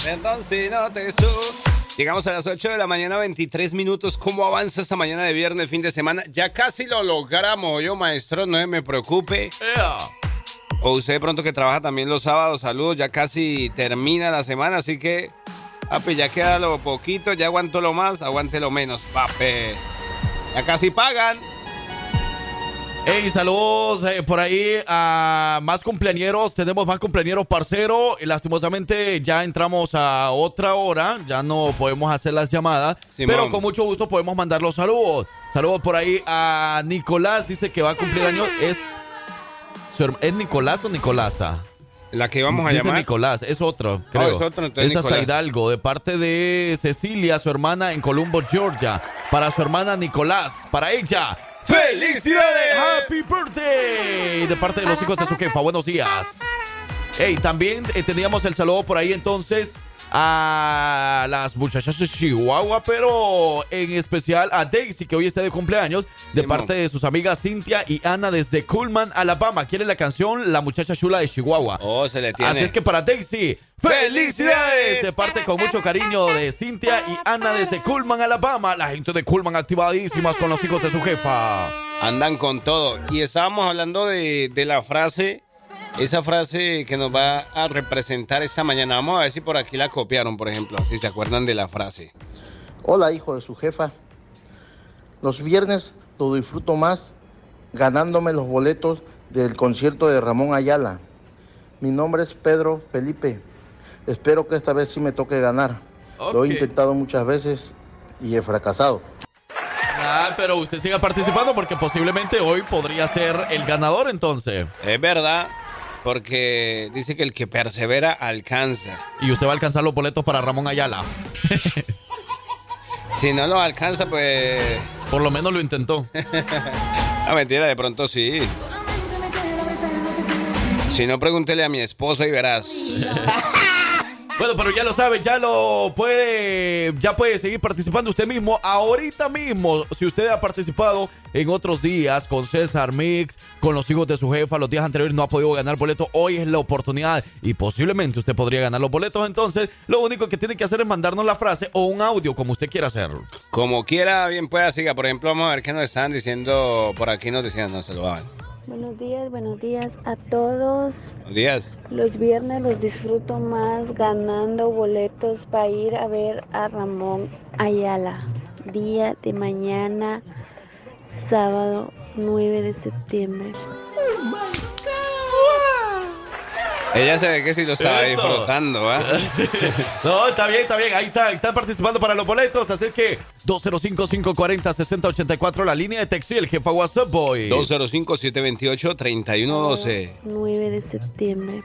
Perdón si no te su. Llegamos a las 8 de la mañana, 23 minutos. ¿Cómo avanza esta mañana de viernes, fin de semana? Ya casi lo logramos. Yo, maestro, no me preocupe. O usted de pronto que trabaja también los sábados, saludos. Ya casi termina la semana, así que, papi, ya queda lo poquito. Ya aguanto lo más, aguante lo menos, papi. Ya casi pagan. Hey, saludos eh, por ahí a más cumpleañeros. Tenemos más cumpleañeros, parcero. Y lastimosamente ya entramos a otra hora. Ya no podemos hacer las llamadas. Simón. Pero con mucho gusto podemos mandar los saludos. Saludos por ahí a Nicolás. Dice que va a cumplir años. ¿Es, ¿es Nicolás o Nicolasa? La que íbamos a Dice llamar. Nicolás, es otro, creo. es otro, entonces es hasta Nicolás. Hidalgo, de parte de Cecilia, su hermana en Columbo, Georgia. Para su hermana Nicolás, para ella. ¡Felicidades! ¡Happy birthday! De parte de los hijos de su jefa. Buenos días. Hey, también eh, teníamos el saludo por ahí entonces a las muchachas de Chihuahua, pero en especial a Daisy, que hoy está de cumpleaños, de parte de sus amigas Cintia y Ana desde Coolman, Alabama. Quiere la canción La muchacha chula de Chihuahua. Oh, se le tiene. Así es que para Daisy, ¡felicidades! De parte con mucho cariño de Cintia y Ana desde Coolman, Alabama. La gente de Coolman activadísimas con los hijos de su jefa. Andan con todo. Y estábamos hablando de, de la frase, esa frase que nos va a representar esta mañana. Vamos a ver si por aquí la copiaron, por ejemplo, si se acuerdan de la frase. Hola, hijo de su jefa. Los viernes lo disfruto más ganándome los boletos del concierto de Ramón Ayala. Mi nombre es Pedro Felipe. Espero que esta vez sí me toque ganar. Lo he intentado muchas veces y he fracasado. Ah, pero usted siga participando porque posiblemente hoy podría ser el ganador entonces. Es verdad, porque dice que el que persevera alcanza. Y usted va a alcanzar los boletos para Ramón Ayala. Si no lo alcanza, pues... Por lo menos lo intentó. Ah, mentira, de pronto sí. Si no, pregúntele a mi esposo y verás. Bueno, pero ya lo sabe, ya lo puede, ya puede seguir participando usted mismo. Ahorita mismo, si usted ha participado en otros días con César Mix, con los hijos de su jefa, los días anteriores no ha podido ganar boletos, hoy es la oportunidad y posiblemente usted podría ganar los boletos. Entonces, lo único que tiene que hacer es mandarnos la frase o un audio, como usted quiera hacer. Como quiera, bien pueda, siga. Por ejemplo, vamos a ver qué nos están diciendo por aquí. Nos decían, no se lo hagan. Buenos días, buenos días a todos. Buenos días. Los viernes los disfruto más ganando boletos para ir a ver a Ramón Ayala. Día de mañana, sábado 9 de septiembre. Ella se ve que sí lo estaba Eso. disfrutando, ¿ah? No, está bien, está bien. Ahí están, están participando para los boletos. Así que 205-540-6084, la línea de texto y el jefa WhatsApp Boy. 205-728-3112. 9 de septiembre.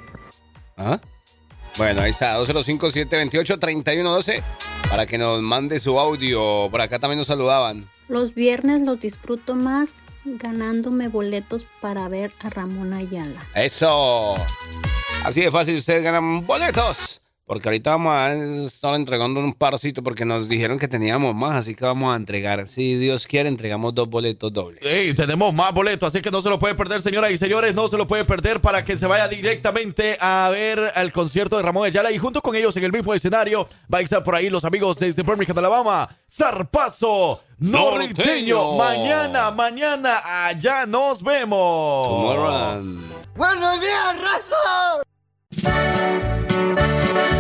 ¿Ah? Bueno, ahí está, 205-728-3112 para que nos mande su audio. Por acá también nos saludaban. Los viernes los disfruto más ganándome boletos para ver a Ramón Ayala. Eso. Así de fácil, ustedes ganan boletos. Porque ahorita vamos a estar entregando un parcito porque nos dijeron que teníamos más, así que vamos a entregar. Si Dios quiere, entregamos dos boletos dobles. Ey, tenemos más boletos, así que no se lo puede perder, señoras y señores, no se lo puede perder para que se vaya directamente a ver el concierto de Ramón Ayala y junto con ellos en el mismo escenario va a estar por ahí los amigos desde Birmingham, Alabama, Zarpazo Norteño. Norteño. Mañana, mañana, allá nos vemos. Tomorrow. ¡Buenos días, raza! Thank you.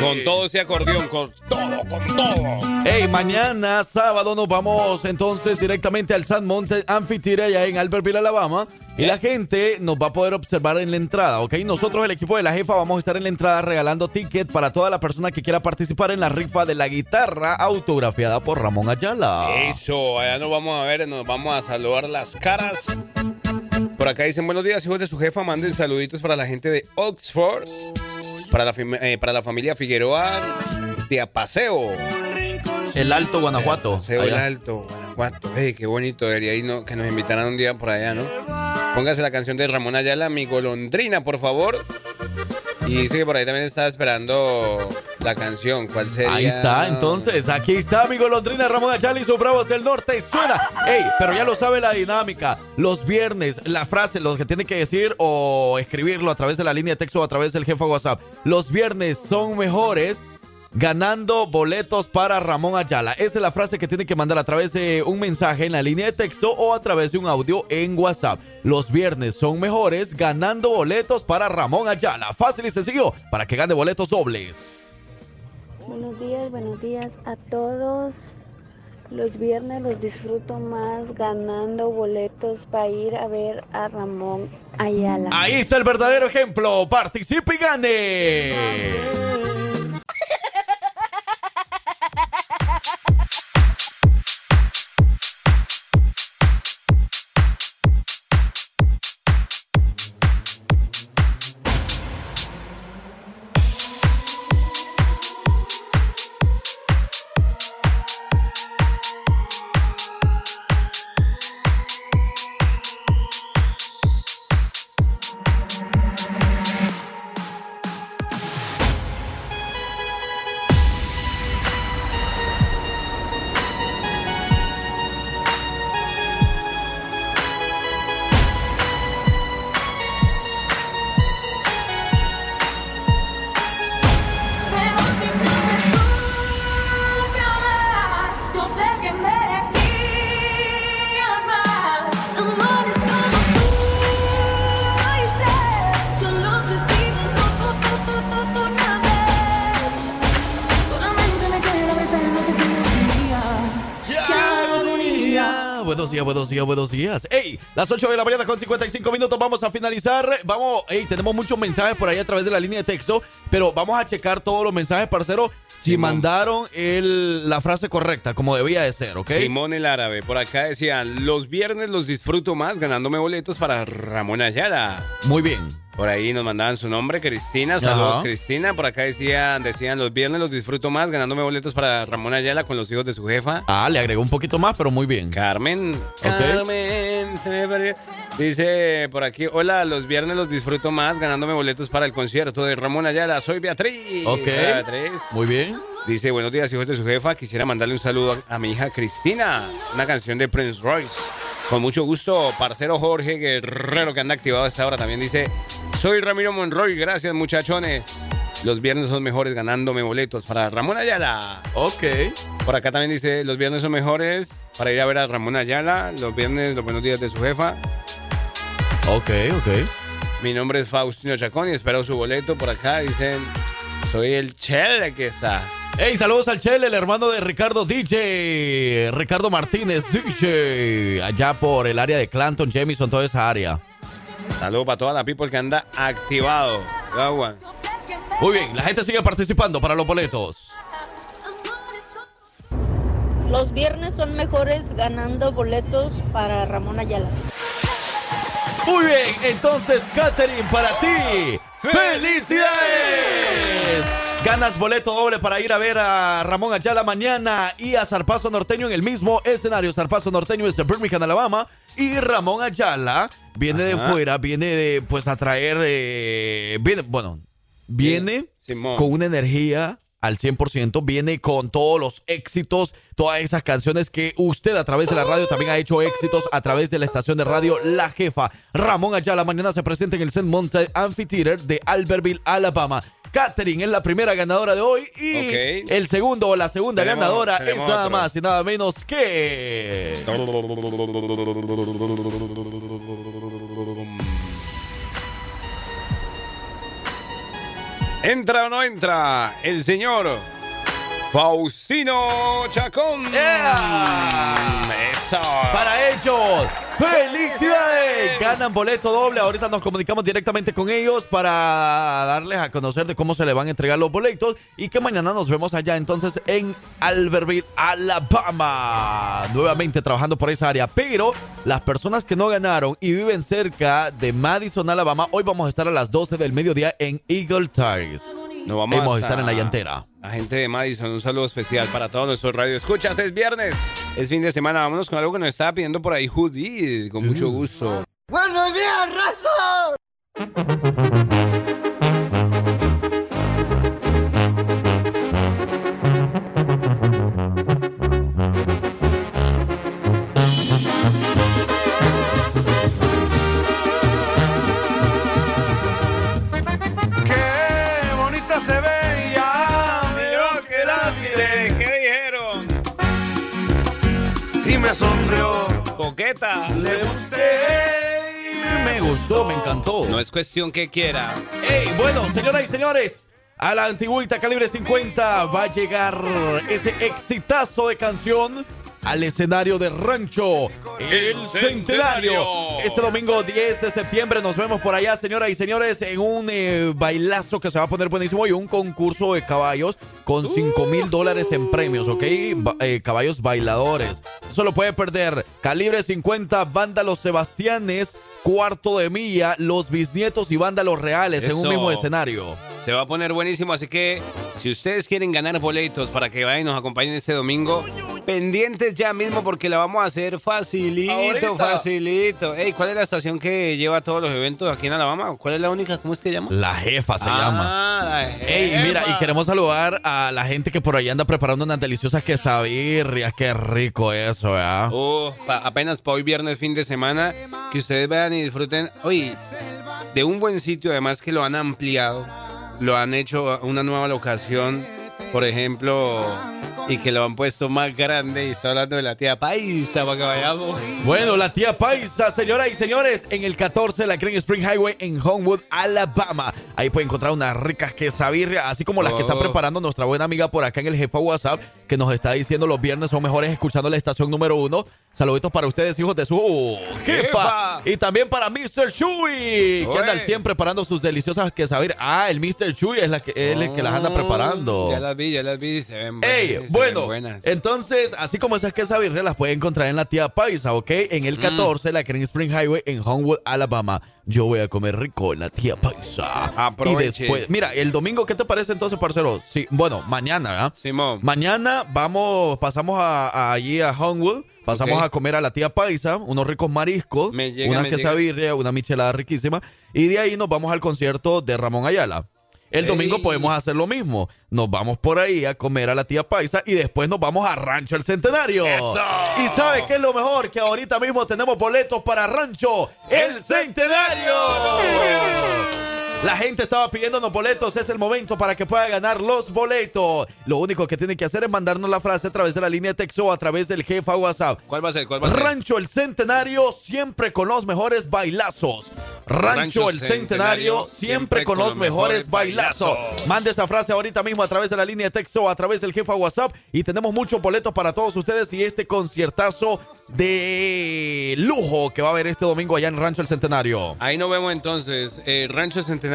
Con todo ese acordeón, con todo, con todo. Hey, mañana sábado nos vamos entonces directamente al San Mountain Amphitheater allá en Albertville, Alabama. Y la gente nos va a poder observar en la entrada, ¿ok? Nosotros, el equipo de la jefa, vamos a estar en la entrada regalando ticket para toda la persona que quiera participar en la rifa de la guitarra autografiada por Ramón Ayala. Eso, allá nos vamos a ver, nos vamos a saludar las caras. Por acá dicen buenos días, hijos de su jefa. Manden saluditos para la gente de Oxford, para la, eh, para la familia Figueroa de Apaseo. El Alto Guanajuato. Apaseo, el allá. Alto Guanajuato. Ey, qué bonito, debería ir, ¿no? que nos invitaran un día por allá, ¿no? Póngase la canción de Ramón Ayala, mi golondrina, por favor. Y dice que por ahí también está esperando la canción. ¿Cuál sería? Ahí está, entonces, aquí está mi golondrina Ramón Ayala y sus bravos del norte. Suena. Ey, pero ya lo sabe la dinámica. Los viernes, la frase, lo que tiene que decir o escribirlo a través de la línea de texto o a través del jefe WhatsApp. Los viernes son mejores ganando boletos para Ramón Ayala. Esa es la frase que tiene que mandar a través de un mensaje en la línea de texto o a través de un audio en WhatsApp. Los viernes son mejores ganando boletos para Ramón Ayala. Fácil y sencillo para que gane boletos dobles. Buenos días, buenos días a todos. Los viernes los disfruto más ganando boletos para ir a ver a Ramón Ayala. Ahí está el verdadero ejemplo. Participe y gane. Días, buenos días. Ey, las 8 de la mañana con 55 minutos. Vamos a finalizar. Vamos, ey, tenemos muchos mensajes por ahí a través de la línea de texto. Pero vamos a checar todos los mensajes, parcero. Si Simón. mandaron el, la frase correcta, como debía de ser, ¿ok? Simón el árabe. Por acá decían, los viernes los disfruto más ganándome boletos para Ramón Ayala. Muy bien. Por ahí nos mandaban su nombre, Cristina. Saludos, Ajá. Cristina. Por acá decían, decían, los viernes los disfruto más ganándome boletos para Ramón Ayala con los hijos de su jefa. Ah, le agregó un poquito más, pero muy bien. Carmen. Carmen. se me perdió. Dice por aquí, hola, los viernes los disfruto más ganándome boletos para el concierto de Ramón Ayala. Soy Beatriz. Ok. Beatriz. Muy bien. Dice, buenos días, hijos de su jefa. Quisiera mandarle un saludo a, a mi hija Cristina. Una canción de Prince Royce. Con mucho gusto, parcero Jorge Guerrero, que anda activado a esta hora. También dice, soy Ramiro Monroy. Gracias, muchachones. Los viernes son mejores ganándome boletos para Ramón Ayala. Ok. Por acá también dice, los viernes son mejores para ir a ver a Ramón Ayala. Los viernes, los buenos días de su jefa. Ok, ok. Mi nombre es Faustino Chacón y espero su boleto. Por acá dicen, soy el Chele que está. Hey, saludos al Chele, el hermano de Ricardo DJ. Ricardo Martínez DJ. Allá por el área de Clanton, Jamison, toda esa área. Saludos para toda la people que anda activado. Agua. Muy bien, la gente sigue participando para los boletos. Los viernes son mejores ganando boletos para Ramón Ayala. Muy bien, entonces, Katherine, para ti. ¡Felicidades! Ganas boleto doble para ir a ver a Ramón Ayala mañana y a Zarpazo Norteño en el mismo escenario. Zarpazo Norteño es de Birmingham, Alabama. Y Ramón Ayala viene de fuera, viene de, pues, a traer. eh, viene, bueno, viene Simón. con una energía al 100%, viene con todos los éxitos, todas esas canciones que usted a través de la radio también ha hecho éxitos a través de la estación de radio La Jefa. Ramón Ayala mañana se presenta en el St. Mountain Amphitheater de Albertville, Alabama. Catherine es la primera ganadora de hoy y el segundo o la segunda Tenemos- ganadora tenemos es nada otro. más y nada menos que... ¿Entra o no entra el señor Faustino Chacón? Eso. Para ellos, ¡felicidades! Ganan boleto doble. Ahorita nos comunicamos directamente con ellos para darles a conocer de cómo se le van a entregar los boletos y que mañana nos vemos allá entonces en Albertville, Alabama. Nuevamente trabajando por esa área. Pero las personas que no ganaron y viven cerca de Madison, Alabama, hoy vamos a estar a las 12 del mediodía en Eagle Tires. Nos vamos Vamos a estar en la llantera. La gente de Madison, un saludo especial para todos nuestros radioescuchas. Es viernes, es fin de semana. Vámonos con algo que nos estaba pidiendo por ahí Judy, con mucho gusto. ¡Buenos días, raza! Coqueta. Le gusté. Me gustó, me encantó. No es cuestión que quiera. Hey, bueno, señoras y señores, a la antigüita calibre 50 va a llegar ese exitazo de canción al escenario de Rancho, el Centenario. Este domingo 10 de septiembre nos vemos por allá, señoras y señores, en un eh, bailazo que se va a poner buenísimo y un concurso de caballos con 5 mil dólares en premios, ¿ok? Ba- eh, caballos bailadores. Eso lo puede perder. Calibre 50, Vándalos Sebastianes, Cuarto de Milla, Los Bisnietos y Vándalos Reales en un mismo escenario. Se va a poner buenísimo, así que si ustedes quieren ganar boletos para que vayan y nos acompañen este domingo, pendientes ya mismo porque la vamos a hacer facilito, Ahorita. facilito. Ey, ¿cuál es la estación que lleva todos los eventos aquí en Alabama? ¿Cuál es la única? ¿Cómo es que llama? La jefa se Ah, llama. la Ey, mira, y queremos saludar a la gente que por ahí anda preparando unas deliciosas quesabirrias. Qué rico eso, ¿verdad? Oh, pa- apenas para hoy viernes, fin de semana, que ustedes vean y disfruten. Oye, de un buen sitio, además que lo han ampliado, lo han hecho una nueva locación, por ejemplo, y que lo han puesto más grande. Y está hablando de la tía Paisa para que vayamos. Bueno, la tía Paisa, señoras y señores, en el 14 de la Green Spring Highway en Homewood, Alabama. Ahí puede encontrar unas ricas quesabirrias, así como las que está Oh. preparando nuestra buena amiga por acá en el jefa WhatsApp, que nos está diciendo los viernes son mejores escuchando la estación número uno. Saluditos para ustedes, hijos de su jefa. Y también para Mr. Chuy, que anda. 100 preparando sus deliciosas quesabirrias. Ah, el Mr. Chuy es, la que, él el que las anda preparando. Oh, Ya las vi, ya las vi, se ven buenas. Ey, bueno, buenas. entonces, así como esas quesabirrias las puede encontrar en la tía Paisa, ¿ok? En Mm. el 14, la Green Spring Highway en Homewood, Alabama. Yo voy a comer rico en la tía Paisa. Aproveche. Y después, mira, el domingo, ¿qué te parece entonces, parcero? Sí, bueno, mañana, ¿verdad? Simón. Mañana vamos, pasamos a, a- allí a Homewood. Pasamos a comer a la tía Paisa, unos ricos mariscos, llega, una me llega. quesabirria, una michelada riquísima. Y de ahí nos vamos al concierto de Ramón Ayala. El domingo podemos hacer lo mismo. Nos vamos por ahí a comer a la tía Paisa y después nos vamos a Rancho El Centenario. ¡Eso! ¿Y sabe qué es lo mejor? Que ahorita mismo tenemos boletos para Rancho El Centenario. La gente estaba pidiéndonos boletos. Es el momento para que pueda ganar los boletos. Lo único que tiene que hacer es mandarnos la frase a través de la línea de texto o a través del jefa WhatsApp. ¿Cuál va a ser? ¿Cuál va a ser? Rancho El Centenario, siempre con los mejores bailazos. Rancho El Centenario, siempre con los mejores bailazos. Mande esa frase ahorita mismo a través de la línea de texto o a través del jefa WhatsApp. Y tenemos muchos boletos para todos ustedes y este conciertazo de lujo que va a haber este domingo allá en Rancho El Centenario. Ahí nos vemos entonces. Eh, Rancho Centenario.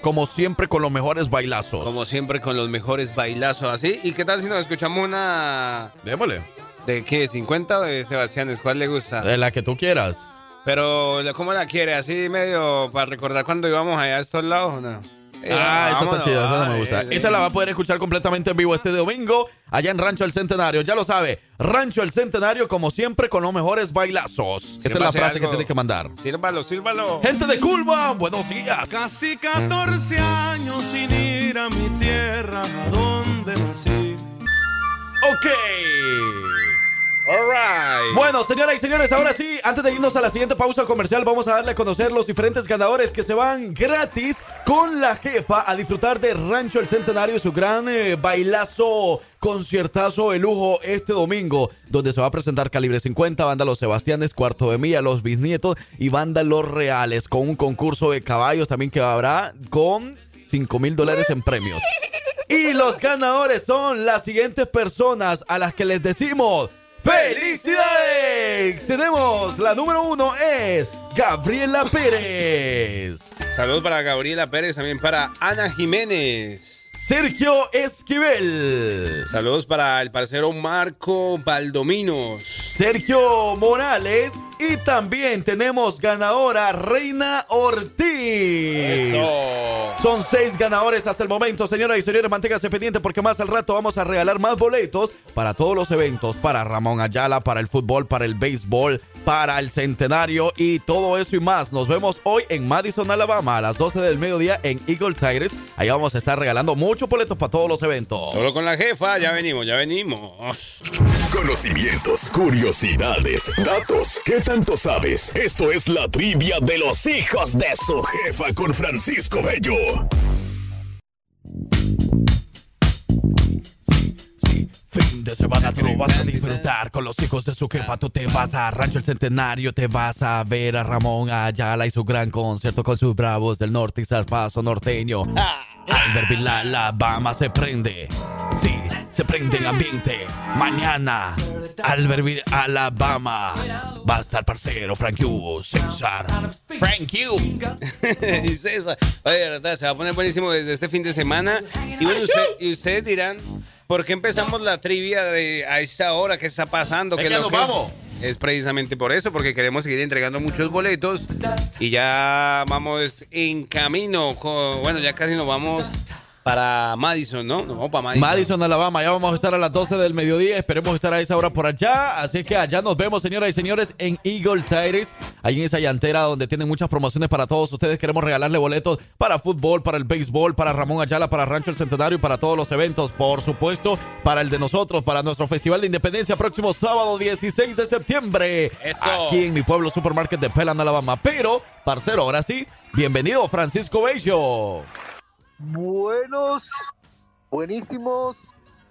Como siempre con los mejores bailazos. Como siempre con los mejores bailazos así. ¿Y qué tal si nos escuchamos una... Démosle. ¿De qué? ¿50 o de Sebastián? ¿Cuál le gusta? De la que tú quieras. Pero, ¿cómo la quiere? ¿Así medio para recordar cuando íbamos allá a estos lados o no? Eh, Ah, esa vámonos, está chida, esa no me gusta. eh, Esa la va a poder escuchar completamente en vivo este domingo allá en Rancho El Centenario. Ya lo sabe, Rancho El Centenario como siempre con los mejores bailazos. Esa es la frase que algo. tiene que mandar. Sírvalo, sírvalo. Gente de Culva, buenos días. Casi 14 años sin ir a mi tierra, a donde nací. Ok. Alright. Bueno, señoras y señores, ahora sí, antes de irnos a la siguiente pausa comercial, vamos a darle a conocer los diferentes ganadores que se van gratis con la jefa a disfrutar de Rancho El Centenario y su gran eh, bailazo, conciertazo de lujo este domingo, donde se va a presentar Calibre 50, Banda Los Sebastianes, Cuarto de Milla, Los Bisnietos y Banda Los Reales, con un concurso de caballos también que habrá con 5 mil dólares en premios. Y los ganadores son las siguientes personas a las que les decimos ¡Felicidades! Tenemos la número uno es Gabriela Pérez. Saludos para Gabriela Pérez, también para Ana Jiménez. Sergio Esquivel. Saludos para el parcero Marco Valdominos. Sergio Morales. Y también tenemos ganadora Reina Ortiz. Eso. Son seis ganadores hasta el momento, señoras y señores. Manténganse pendientes porque más al rato vamos a regalar más boletos para todos los eventos: para Ramón Ayala, para el fútbol, para el béisbol, para el centenario y todo eso y más. Nos vemos hoy en Madison, Alabama, a las 12 del mediodía en Eagle Tigers. Ahí vamos a estar regalando muchos boletos para todos los eventos. Solo con la jefa, ya venimos, ya venimos. Conocimientos, curiosidades, datos. ¿Qué tanto sabes? Esto es la trivia de los hijos de su jefa con Francisco Bello. Fin de semana tú lo vas a disfrutar con los hijos de su jefa. Tú te vas a Rancho El Centenario, te vas a ver a Ramón Ayala y su gran concierto con sus bravos del norte y zarpazo norteño. Albertville, Alabama se prende. Sí, se prende en ambiente. Mañana, Albertville, Alabama. Va a estar parcero Frank Yu, César. Frank Yu. y César. Oye, de verdad, se va a poner buenísimo desde este fin de semana. Y bueno, usted- y ustedes dirán, ¿por qué empezamos la trivia de a esta hora? ¿Qué está pasando? Es ¿Qué que lo nos que? vamos. Es precisamente por eso, porque queremos seguir entregando muchos boletos y ya vamos en camino. con- bueno, ya casi nos vamos para Madison, ¿no? Nos vamos para Madison. Madison, Alabama. Ya vamos a estar a las 12 del mediodía. Esperemos estar a esa hora por allá. Así que allá nos vemos, señoras y señores, en Eagle Tires. Ahí en esa llantera donde tienen muchas promociones para todos ustedes. Queremos regalarle boletos para fútbol, para el béisbol, para Ramón Ayala, para Rancho El Centenario y para todos los eventos. Por supuesto, para el de nosotros, para nuestro Festival de Independencia próximo sábado 16 de septiembre. Eso. Aquí en mi pueblo Supermarket de Pelan, Alabama. Pero, parcero, ahora sí, bienvenido, Francisco Bello. Buenos, buenísimos,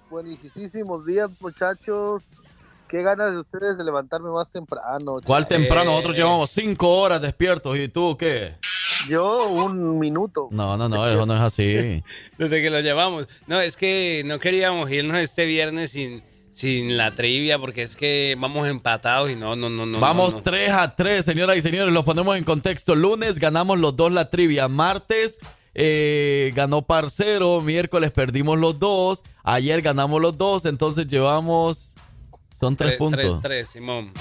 buenísimos días, muchachos. Qué ganas de ustedes de levantarme más temprano. ¿Cuál temprano? Eh, Nosotros llevamos cinco horas despiertos. ¿Y tú qué? Yo un minuto. No, no, no, eso no es así. Desde que lo llevamos. No, es que no queríamos irnos este viernes sin, sin la trivia porque es que vamos empatados y no, no, no, no. Vamos no, no. 3 a 3, señoras y señores. Lo ponemos en contexto. Lunes ganamos los dos la trivia. Martes eh, ganó Parcero. Miércoles perdimos los dos. Ayer ganamos los dos. Entonces llevamos. Son tres, Tres, puntos. Tres, tres, Simón.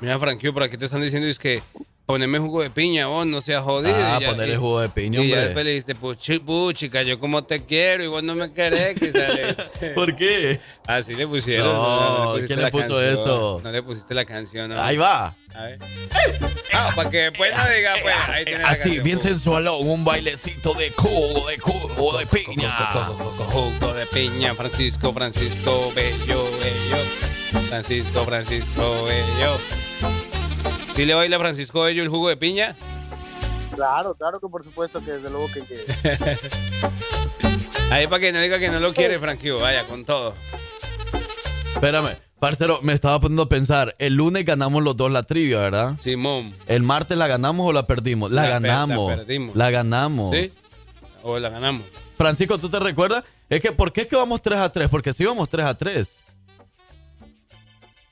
Mira, Frankie, por aquí te están diciendo es que poneme jugo de piña, vos no seas jodido. Ah, Y ponerle y- jugo de piña, Y hombre. después le dijiste, puchi, puchica, yo como te quiero y vos no me querés, que sales. ¿Por qué? Así le pusieron. No, pusiste ¿quién la le puso canción. eso? No le pusiste la canción. ¿no? Ahí va. A ver. Ah, para que después no diga, pues, ahí tiene la Así, canción. bien sensualón. Un bailecito de jugo de jugo de piña. Jugo de piña, Francisco, Francisco, bello, bello. Francisco, Francisco, bello. ¿Sí le baila a Francisco Bello el jugo de piña? Claro, claro que por supuesto que desde luego que llegue. Ahí para que no diga que no lo quiere, Frankie. Vaya, con todo. Espérame, parcero, me estaba poniendo a pensar. El lunes ganamos los dos la trivia, ¿verdad? Simón. ¿El martes la ganamos o la perdimos? La, La per- la ganamos. perdimos. La ganamos. ¿Sí? O la ganamos. Francisco, ¿tú te recuerdas? Es que, ¿por qué es que vamos 3 a 3? Porque si vamos 3 a 3.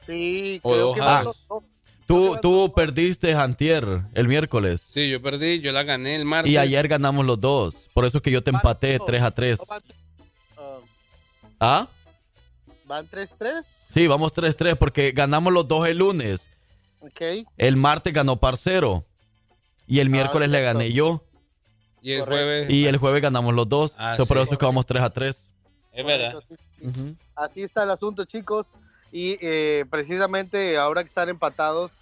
Sí, O creo dos que a- no, no, Tú, tú perdiste antier, el miércoles. Sí, yo perdí, yo la gané el martes. Y ayer ganamos los dos. Por eso es que yo te empaté 3 a 3. no van, ah, ¿Ah? van 3-3. Sí, vamos 3-3 porque ganamos los dos el lunes. Ok. El martes ganó Parcero. Y el miércoles le gané yo. Y el jueves. Y el jueves ganamos los dos. Ah, So, Por sí. eso es que vamos 3 a 3. Es verdad. Así está el asunto, chicos. Y eh, precisamente ahora que están empatados,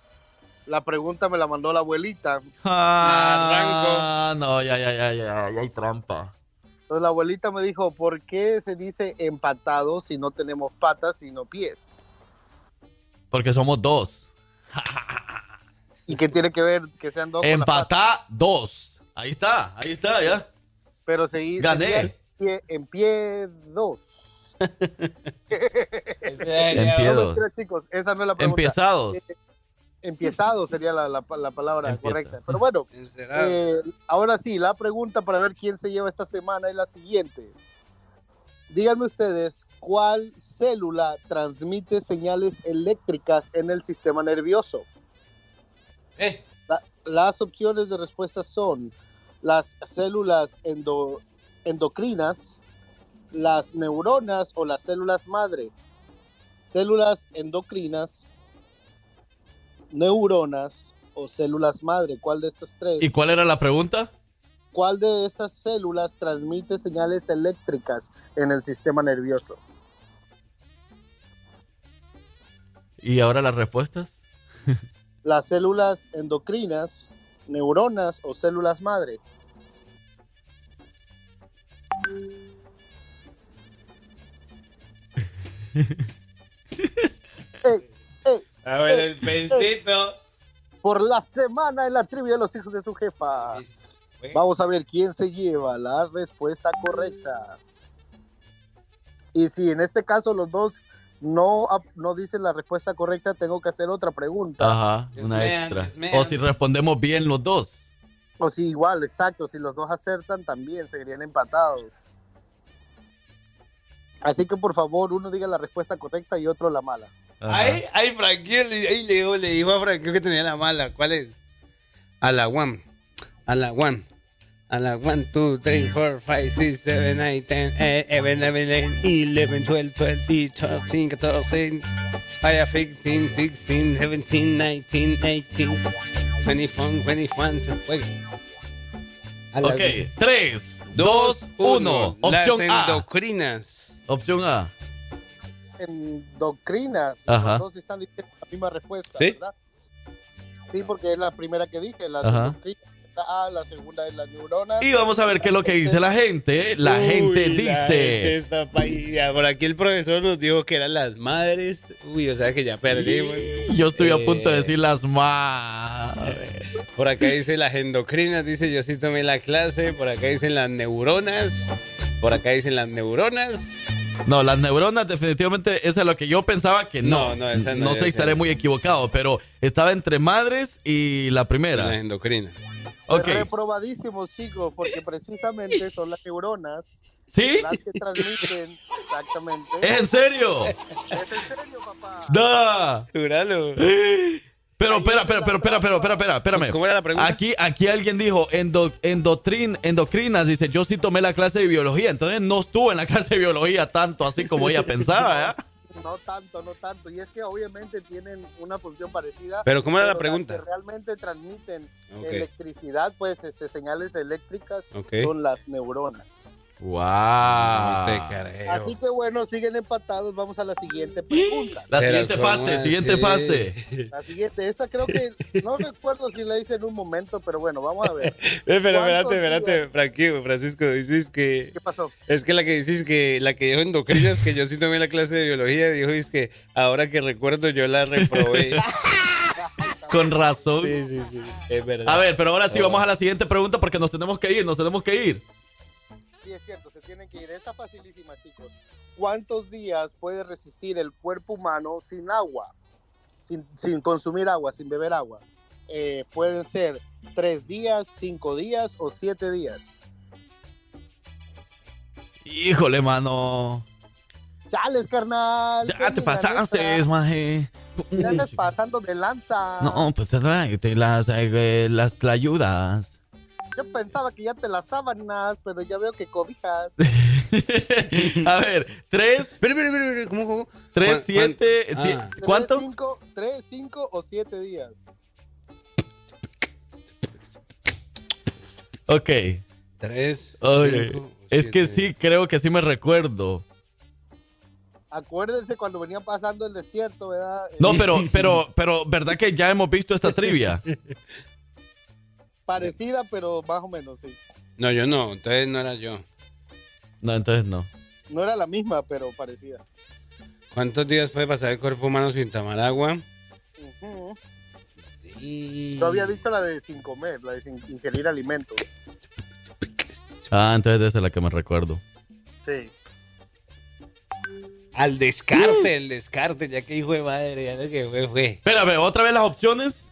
la pregunta me la mandó la abuelita. Ah, no, ya, ya, ya, ya, ya hay trampa. Entonces la abuelita me dijo, ¿por qué se dice empatados si no tenemos patas, sino pies? Porque somos dos. ¿Y qué tiene que ver que sean dos? Empatá dos. Ahí está, ahí está, ya. Pero seguí. Gané. sería En pie, en pie dos. En pie No, dos. mentira, chicos, esa no es la pregunta. Empiezados. Eh, empiezado sería la, la- la palabra Empieza. correcta. Pero bueno, eh, ahora sí, la pregunta para ver quién se lleva esta semana es la siguiente. Díganme ustedes, ¿cuál célula transmite señales eléctricas en el sistema nervioso? Eh. La- las opciones de respuesta son las células endo- endocrinas, las neuronas o las células madre. Células endocrinas, neuronas o células madre. ¿Cuál de estas tres? ¿Y cuál era la pregunta? ¿Cuál de estas células transmite señales eléctricas en el sistema nervioso? ¿Y ahora las respuestas? Las células endocrinas, neuronas o células madre. Ey, ey, A ver, ey, el pensito. por la semana en la trivia de los hijos de su jefa. Vamos a ver quién se lleva la respuesta correcta. Y si en este caso los dos no, no dicen la respuesta correcta, tengo que hacer otra pregunta. Ajá, una man, extra. O si respondemos bien los dos. O si igual, exacto, si los dos acertan también seguirían empatados. Así que por favor, uno diga la respuesta correcta y otro la mala. Ahí, ahí, Frankie, le- ahí le, le dijo a Frankie que tenía la mala. ¿Cuál es? A la one. A la one. A la one, two, three, four, five, six, seven, eight, ten, eh, eleven, eleven, eleven, twelve, twelve, thirteen, fourteen, fire, fifteen, sixteen, seventeen, nineteen, eighteen, twenty-four, twenty-one, twenty- A la- Ok, 3, 2, 1. Opción Las A. Opción A. Endocrinas. Ajá. Los dos están diciendo la misma respuesta, ¿Sí? ¿verdad? Sí, porque es la primera que dije. La A, la segunda es las neuronas. Y vamos a ver qué es lo que dice la gente. La Uy, gente la gente dice. está Por aquí el profesor nos dijo que eran las madres. Uy, o sea que ya perdimos. Yo estoy a Eh, punto de decir las madres. Por acá dice las endocrinas, dice yo sí tomé la clase. Por acá dicen las neuronas. Por acá dicen las neuronas. No, las neuronas definitivamente esa es lo que yo pensaba que no. No, no, esa no, No sé, estaré muy equivocado, pero estaba entre madres y la primera. Las endocrinas. Ok. Reprobadísimos, chicos, porque precisamente son las neuronas. ¿Sí? Las que transmiten, exactamente. ¿Es en serio? Es en serio, papá. No. Júralo. Pero, espera, espera, espera, espera, espera, espera, espera, espérame. ¿Cómo era la pregunta? Aquí, aquí alguien dijo endo, endotrin- endocrinas, dice, yo sí tomé la clase de biología, entonces no estuvo en la clase de biología tanto así como ella pensaba, ¿eh? No tanto, no tanto. Y es que obviamente tienen una función parecida. Pero, ¿cómo era la las pregunta? que realmente transmiten Ok. electricidad, pues este, señales eléctricas, Ok. son las neuronas. ¡Wow! No te creo. Así que bueno, siguen empatados. Vamos a la siguiente pregunta. La siguiente ¿cómo fase, así? siguiente fase. La siguiente, esta creo que no recuerdo si la hice en un momento, pero bueno, vamos a ver. Eh, pero ¿Cuántos espérate, espérate? Frankie, Francisco, dices que... ¿Qué pasó? Es que la que dices que la que dijo endocrinas, que yo sí tomé la clase de biología, dijo es que ahora que recuerdo yo la reprobé. Con razón. Sí, sí, sí. Es verdad. A ver, pero ahora sí, vamos a la siguiente pregunta porque nos tenemos que ir, nos tenemos que ir. Sí, es cierto, se tienen que ir. Está facilísima, chicos. ¿Cuántos días puede resistir el cuerpo humano sin agua? Sin, sin consumir agua, sin beber agua. Eh, pueden ser tres días, cinco días o siete días. Híjole, mano. Chales, carnal. Ya te pasaste, letra. maje. Ya andas pasando de lanza. No, pues te las, eh, las, las ayudas. Yo pensaba que ya te las sábanas, pero ya veo que cobijas. A ver, tres. ¿cómo jugó? Tres, ¿Cuán- siete. cuán- si- ah. ¿Cuánto? Tres, cinco, tres, cinco o siete días. Ok. Tres. Oye, cinco, es que sí, creo que sí me recuerdo. Acuérdense cuando venían pasando el desierto, ¿verdad? No, pero, pero, pero, ¿verdad que ya hemos visto esta trivia? Parecida, pero más o menos, sí. No, yo no. Entonces no era yo. No, entonces no. No era la misma, pero parecida. ¿Cuántos días puede pasar el cuerpo humano sin tomar agua? Ujú. Y... Yo había dicho la de sin comer, la de sin ingerir alimentos. Ah, entonces esa es la que me recuerdo. Sí. Al descarte, el descarte, ya que hijo de madre, ya que fue, fue. Espérame, otra vez las opciones.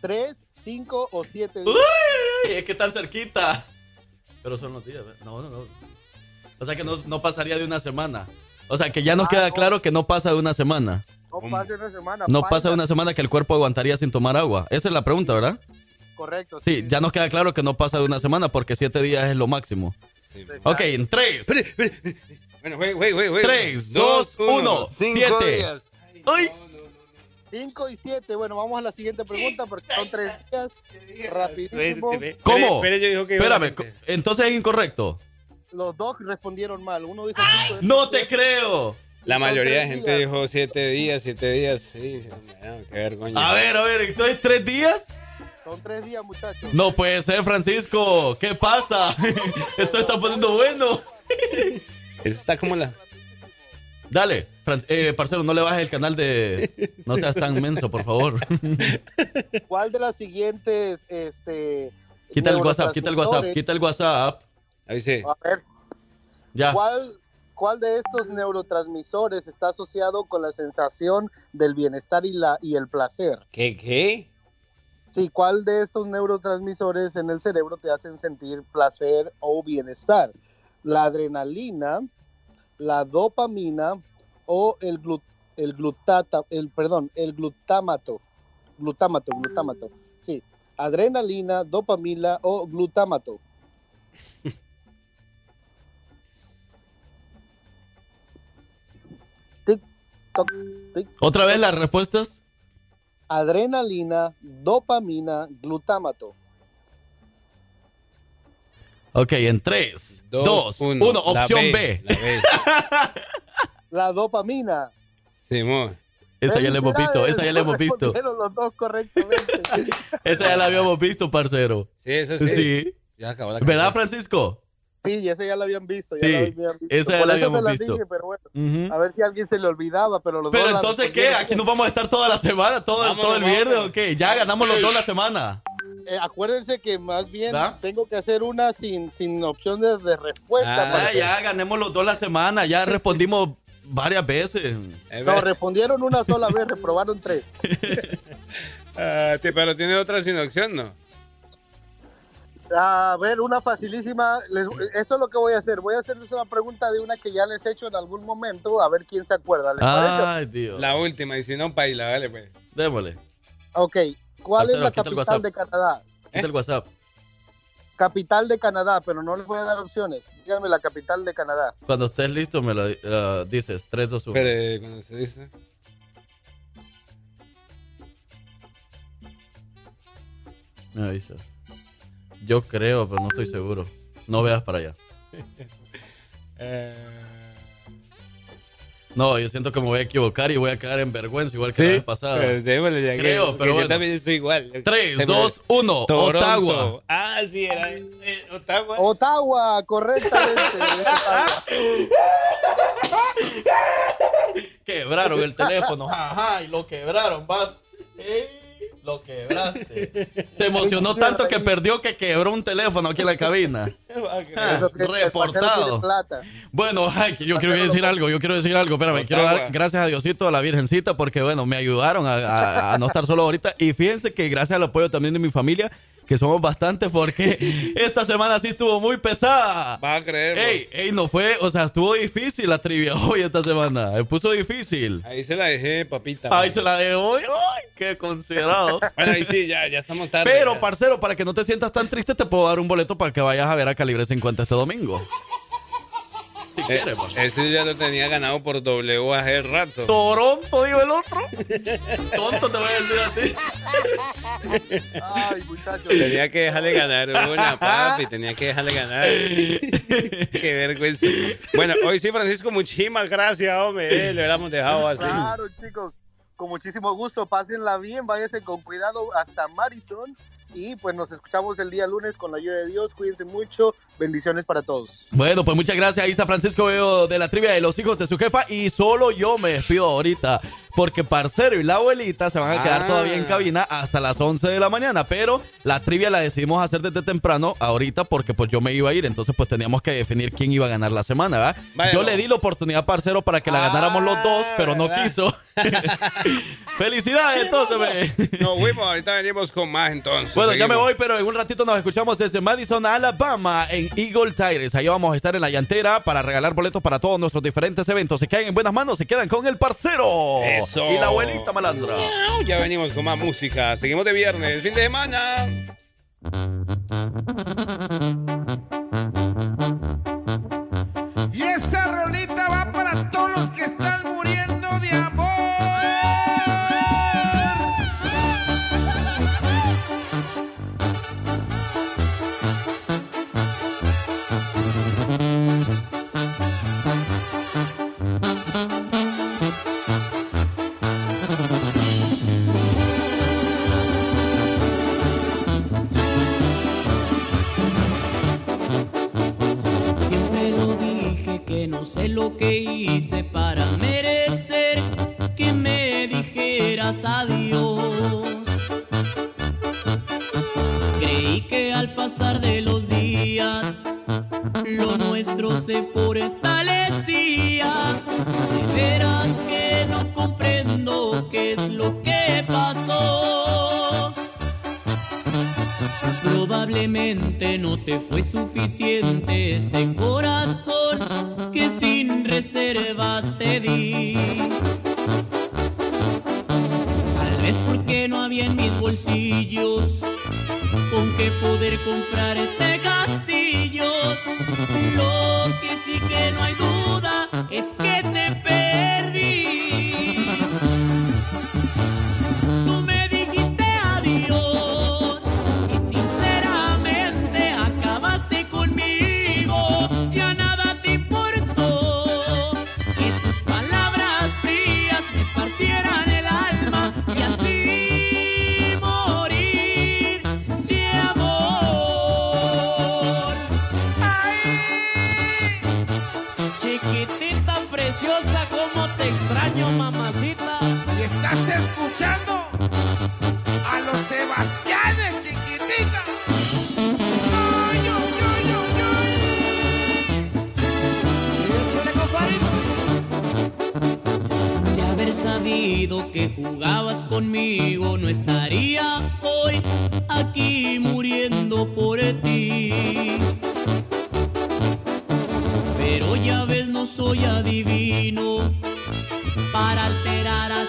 Tres, 5 o 7 días. ¡Uy! Es que tan cerquita. Pero son los días. No, no, no. O sea que no, no pasaría de una semana. O sea que ya nos ah, queda claro que no pasa de una semana. No pasa de una semana. No pasa. pasa de una semana que el cuerpo aguantaría sin tomar agua. Esa es la pregunta, ¿verdad? Correcto. Sí, ya nos queda claro que no pasa de una semana porque 7 días es lo máximo. Sí, ok, en 3. Bueno, 3, 2, 1, 7. Ay, 5 y 7. Bueno, vamos a la siguiente pregunta porque son tres días. Rapidísimo. ¿Cómo? Espérame, entonces es incorrecto. Los dos respondieron mal. Uno dijo. ¡No te creo! La mayoría de gente dijo 7 días, 7 días. Sí, ah, qué vergüenza. A ver, a ver, entonces 3 días. Son tres días, muchachos. No puede ser, Francisco. ¿Qué pasa? Esto está poniendo bueno. Eso está como la. Dale, Fran- eh, parcero, no le bajes el canal de. No seas tan menso, por favor. ¿Cuál de las siguientes, este. Quita el WhatsApp, quita el WhatsApp, quita el WhatsApp. Ahí sí. A ver, Ya. ¿cuál, ¿cuál de estos neurotransmisores está asociado con la sensación del bienestar y, la, y el placer? ¿Qué, qué? Sí, ¿cuál de estos neurotransmisores en el cerebro te hacen sentir placer o bienestar? ¿La adrenalina, la dopamina o el, glu- el glutata, el, perdón, el glutamato? Glutamato, glutamato. Sí, adrenalina, dopamina o glutamato. Tic, toc, tic, ¿Otra vez las respuestas? adrenalina, dopamina, glutamato. Ok, en 3, Dos, 2, uno. 1, La opción B, B. la B. La dopamina. Simón. Esa ya la hemos visto, esa ya la hemos visto. Los dos correctamente. Esa ya la habíamos visto, parcero. Sí, eso sí. Sí. Ya acabó la ¿Verdad. Francisco? Sí, esa ya la habían visto. Ya Sí, la habían visto. esa ya Por la habíamos visto. dije, pero bueno, Ujú. a ver si a alguien se le olvidaba, pero los Pero dos entonces, ¿qué? ¿Aquí nos vamos a estar toda la semana? ¿Todo, el- todo el Vámonos, viernes vámonos. o qué? Ya ganamos los dos la semana. Eh, acuérdense que más bien tengo que hacer una sin, sin opciones de respuesta. Ah, para que- ya ganemos los dos la semana. Ya respondimos varias veces. Es No, respondieron una sola vez, reprobaron tres. Ah, pero tiene otra sin opción, ¿no? A ver, una facilísima. les- eso es lo que voy a hacer. Voy a hacerles una pregunta de una que ya les he hecho en algún momento, a ver quién se acuerda. ¿Les parece? Ay, Dios. La última, y si no, paila, dale, pues. Démosle. Ok. ¿Cuál es la capital de Canadá? Quita el WhatsApp. Capital de Canadá, pero no les voy a dar opciones. Díganme la capital de Canadá. Cuando estés listo, me lo eh, dices. 3, 2, 1. Espere, cuando se dice. Me avisas. Yo creo, pero no estoy seguro. No veas para allá. Eh, No, yo siento que me voy a equivocar y voy a quedar en vergüenza, igual que la vez pasada. Pues démosle ya que- Creo, porque pero yo bueno. también estoy igual. 3, Se me- 2, 1. Toronto. Ottawa. Ah, sí, era eh, Ottawa. Ottawa, correctamente. Quebraron el teléfono. Ajá, y lo quebraron. Vas. Lo quebraste. Se emocionó tanto que perdió que quebró un teléfono aquí en la cabina. Ah, Eso que- reportado. plata. Bueno, ay, yo quiero decir algo, yo quiero decir algo, espérame, quiero dar gracias a Diosito, a la Virgencita, porque bueno, me ayudaron a, a- a no estar solo ahorita. Y fíjense que gracias al apoyo también de mi familia, que somos bastantes, porque esta semana sí estuvo muy pesada. Va a creer. Ey, ey, no fue, o sea, estuvo difícil la trivia hoy esta semana. Me puso difícil. Ahí se la dejé, papita. Ahí se la dejó. Ay, qué considerado. Bueno, ahí sí, ya, ya estamos tarde. Pero, ya. parcero, para que no te sientas tan triste, te puedo dar un boleto para que vayas a ver a Calibre 50 este domingo. Si Eh, quieres, pues. ese ya lo tenía ganado por W hace rato. Toronto, digo el otro. Tonto te voy a decir a ti. Ay, muchachos. Tenía que dejarle ganar una, papi. Tenía que dejarle ganar. Qué vergüenza. Bueno, hoy sí, Francisco, muchísimas gracias, hombre. Eh, lo hubiéramos dejado así. Claro, chicos. Con muchísimo gusto. Pásenla bien. Váyanse con cuidado hasta Madison. Y pues nos escuchamos el día lunes con la ayuda de Dios. Cuídense mucho. Bendiciones para todos. Bueno, pues muchas gracias. Ahí está Francisco Veo de la trivia de los hijos de su jefa. Y solo yo me despido ahorita. Porque Parcero y la abuelita se van a quedar Ah. todavía en cabina hasta las 11 de la mañana. Pero la trivia la decidimos hacer desde temprano ahorita porque pues yo me iba a ir. Entonces pues teníamos que definir quién iba a ganar la semana, ¿verdad? Yo le di la oportunidad a Parcero para que la ganáramos los dos, pero no quiso. Felicidades, entonces, ve. Nos fuimos, ahorita venimos con más entonces. Bueno, ya me voy, pero en un ratito nos escuchamos desde Madison, Alabama, en Eagle Tires. Ahí vamos a estar en la llantera para regalar boletos para todos nuestros diferentes eventos. Se quedan en buenas manos, se quedan con el parcero. Eso. Y la abuelita malandra. Miau, Ya venimos con más música. Seguimos de viernes, fin de semana.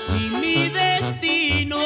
Así mi destino.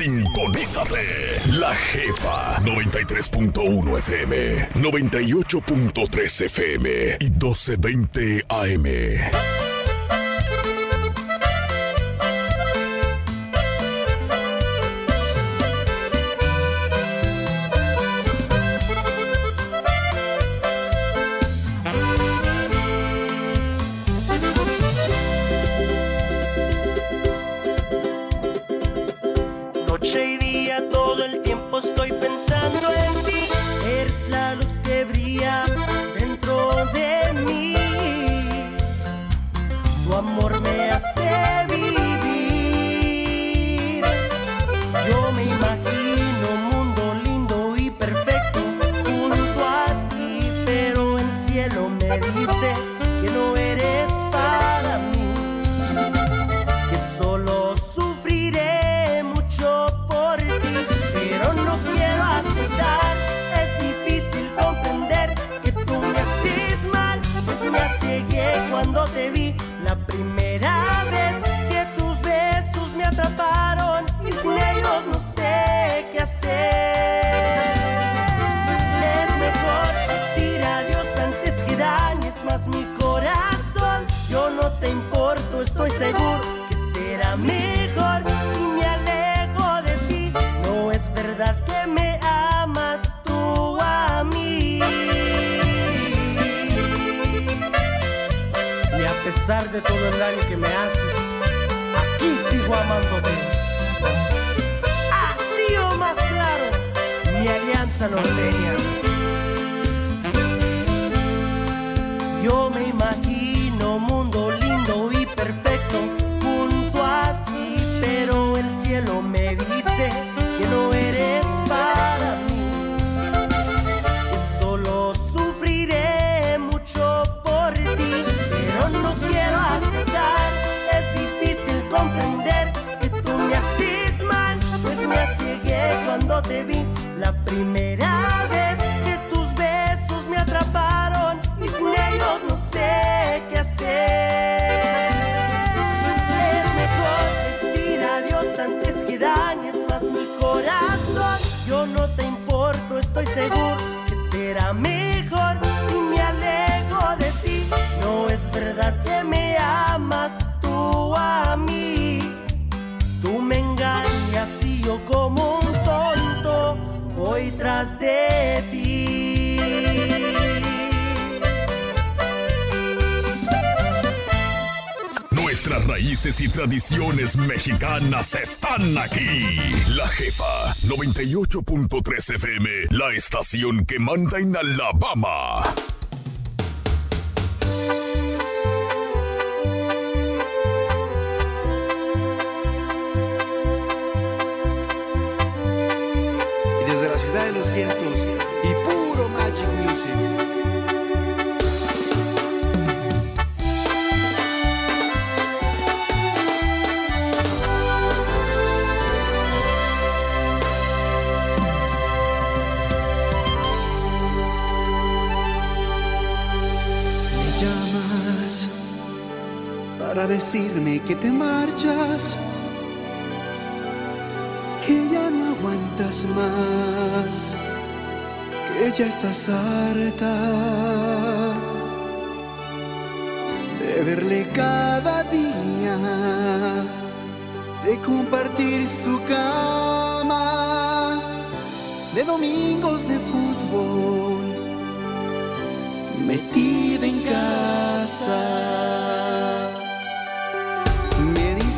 Sintonízate. La jefa 93.1 FM, 98.3 FM y 1220 AM. De todo el daño que me haces, aquí sigo amándote. Así o más claro, mi alianza norteña. Yo me imagino te vi y tradiciones mexicanas están aquí. La jefa 98.3 FM, la estación que manda en Alabama. Decirme que te marchas, que ya no aguantas más, que ya estás harta de verle cada día, de compartir su cama, de domingos de fútbol metida en casa.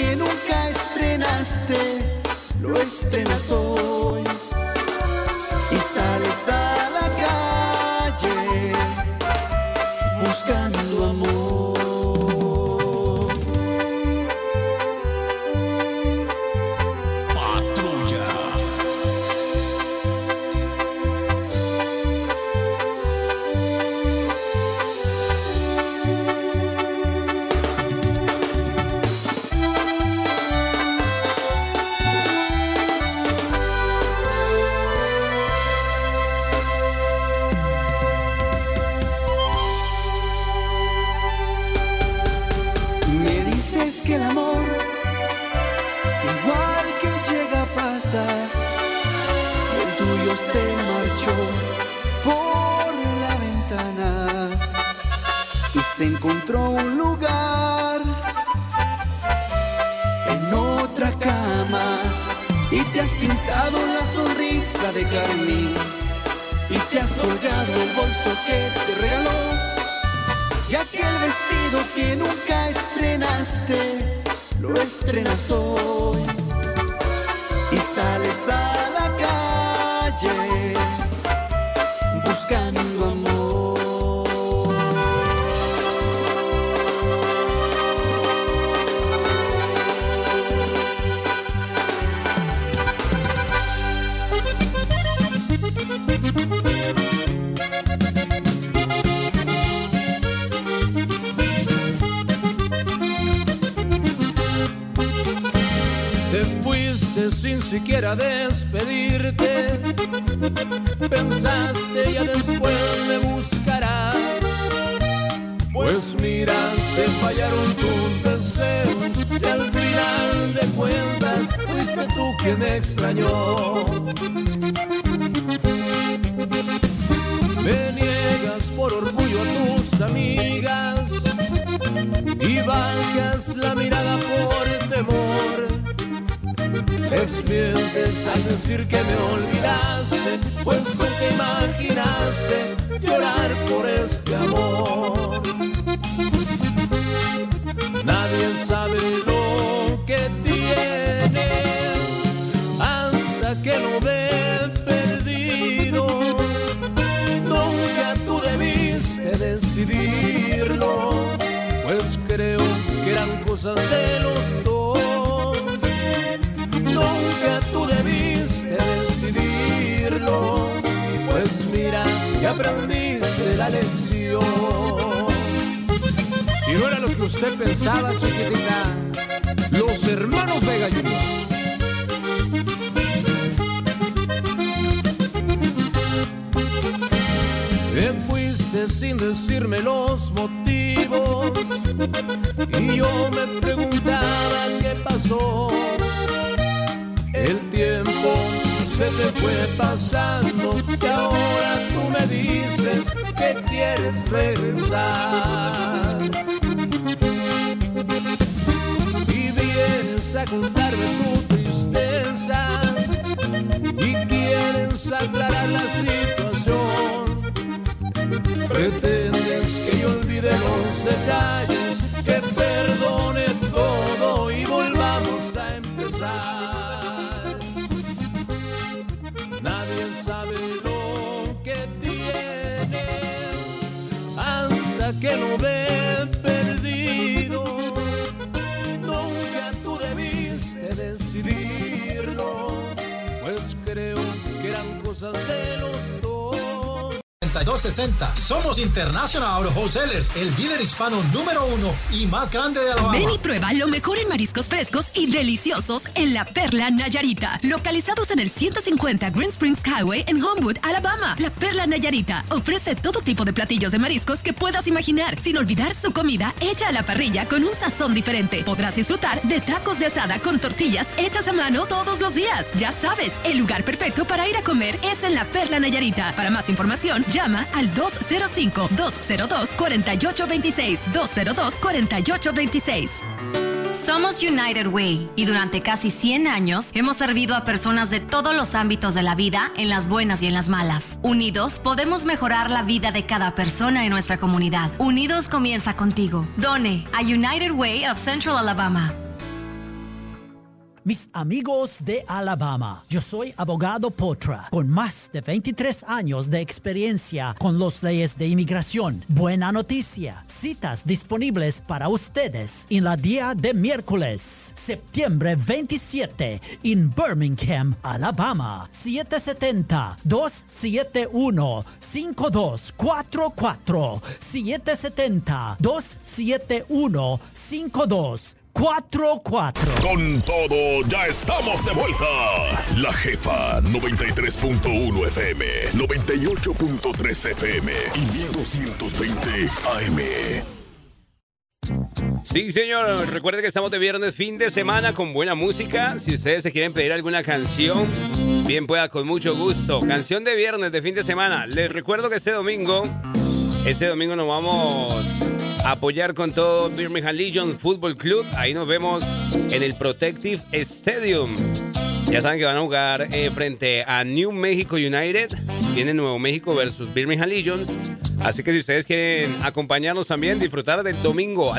que nunca estrenaste lo estrenas hoy. Y sales a la calle buscando amor siquiera despedirte. Pensaste ya después me buscarás. Pues mira, te fallaron tus deseos. Y al final de cuentas fuiste tú quien me extrañó. Me niegas por orgullo a tus amigas y bajas la mirada por. Desmientes al decir que me olvidaste, pues te imaginaste llorar por este amor. Nadie sabe lo que tiene hasta que lo ve perdido. Nunca tú debiste decidirlo, pues creo que eran cosas de aprendiste la lección. Y no era lo que usted pensaba, chiquitita. Los hermanos Vega Junior. Te fuiste sin decirme los motivos y yo me preguntaba qué pasó. El tiempo se te fue pasando y ahora tú me dices que quieres regresar. Y vienes a contarme tu tristeza y quieres aclarar la situación. Pretendes que yo olvide los detalles, que lo ve perdido. Nunca tú debiste decidirlo, pues creo que eran cosas de los dos. 6260. Somos International Auto Wholesalers, el dealer hispano número uno y más grande de Alabama. Ven y prueba lo mejor en mariscos frescos y deliciosos en La Perla Nayarita, localizados en el 150 Green Springs Highway en Homewood, Alabama. La Perla Nayarita ofrece todo tipo de platillos de mariscos que puedas imaginar, sin olvidar su comida hecha a la parrilla con un sazón diferente. Podrás disfrutar de tacos de asada con tortillas hechas a mano todos los días. Ya sabes, el lugar perfecto para ir a comer es en La Perla Nayarita. Para más información, llama al 205-202-4826. 202-4826. Somos United Way y durante casi 100 años hemos servido a personas de todos los ámbitos de la vida, en las buenas y en las malas. Unidos podemos mejorar la vida de cada persona en nuestra comunidad. Unidos comienza contigo. Done a United Way of Central Alabama. Mis amigos de Alabama, yo soy abogado Potra, con más de 23 años de experiencia con las leyes de inmigración. Buena noticia, citas disponibles para ustedes en la día de miércoles, septiembre 27, en Birmingham, Alabama, 770-271-5244, 770-271-5244. 44. Con todo, ya estamos de vuelta. La jefa 93.1 FM, 98.3 FM y 1220 AM. Sí, señor. Recuerde que estamos de viernes, fin de semana, con buena música. Si ustedes se quieren pedir alguna canción, bien pueda, con mucho gusto. Canción de viernes, de fin de semana. Les recuerdo que este domingo, este domingo nos vamos apoyar con todo Birmingham Legion Football Club. Ahí nos vemos en el Protective Stadium. Ya saben que van a jugar eh, frente a New Mexico United. Viene Nuevo México versus Birmingham Legions. Así que si ustedes quieren acompañarnos también, disfrutar del domingo a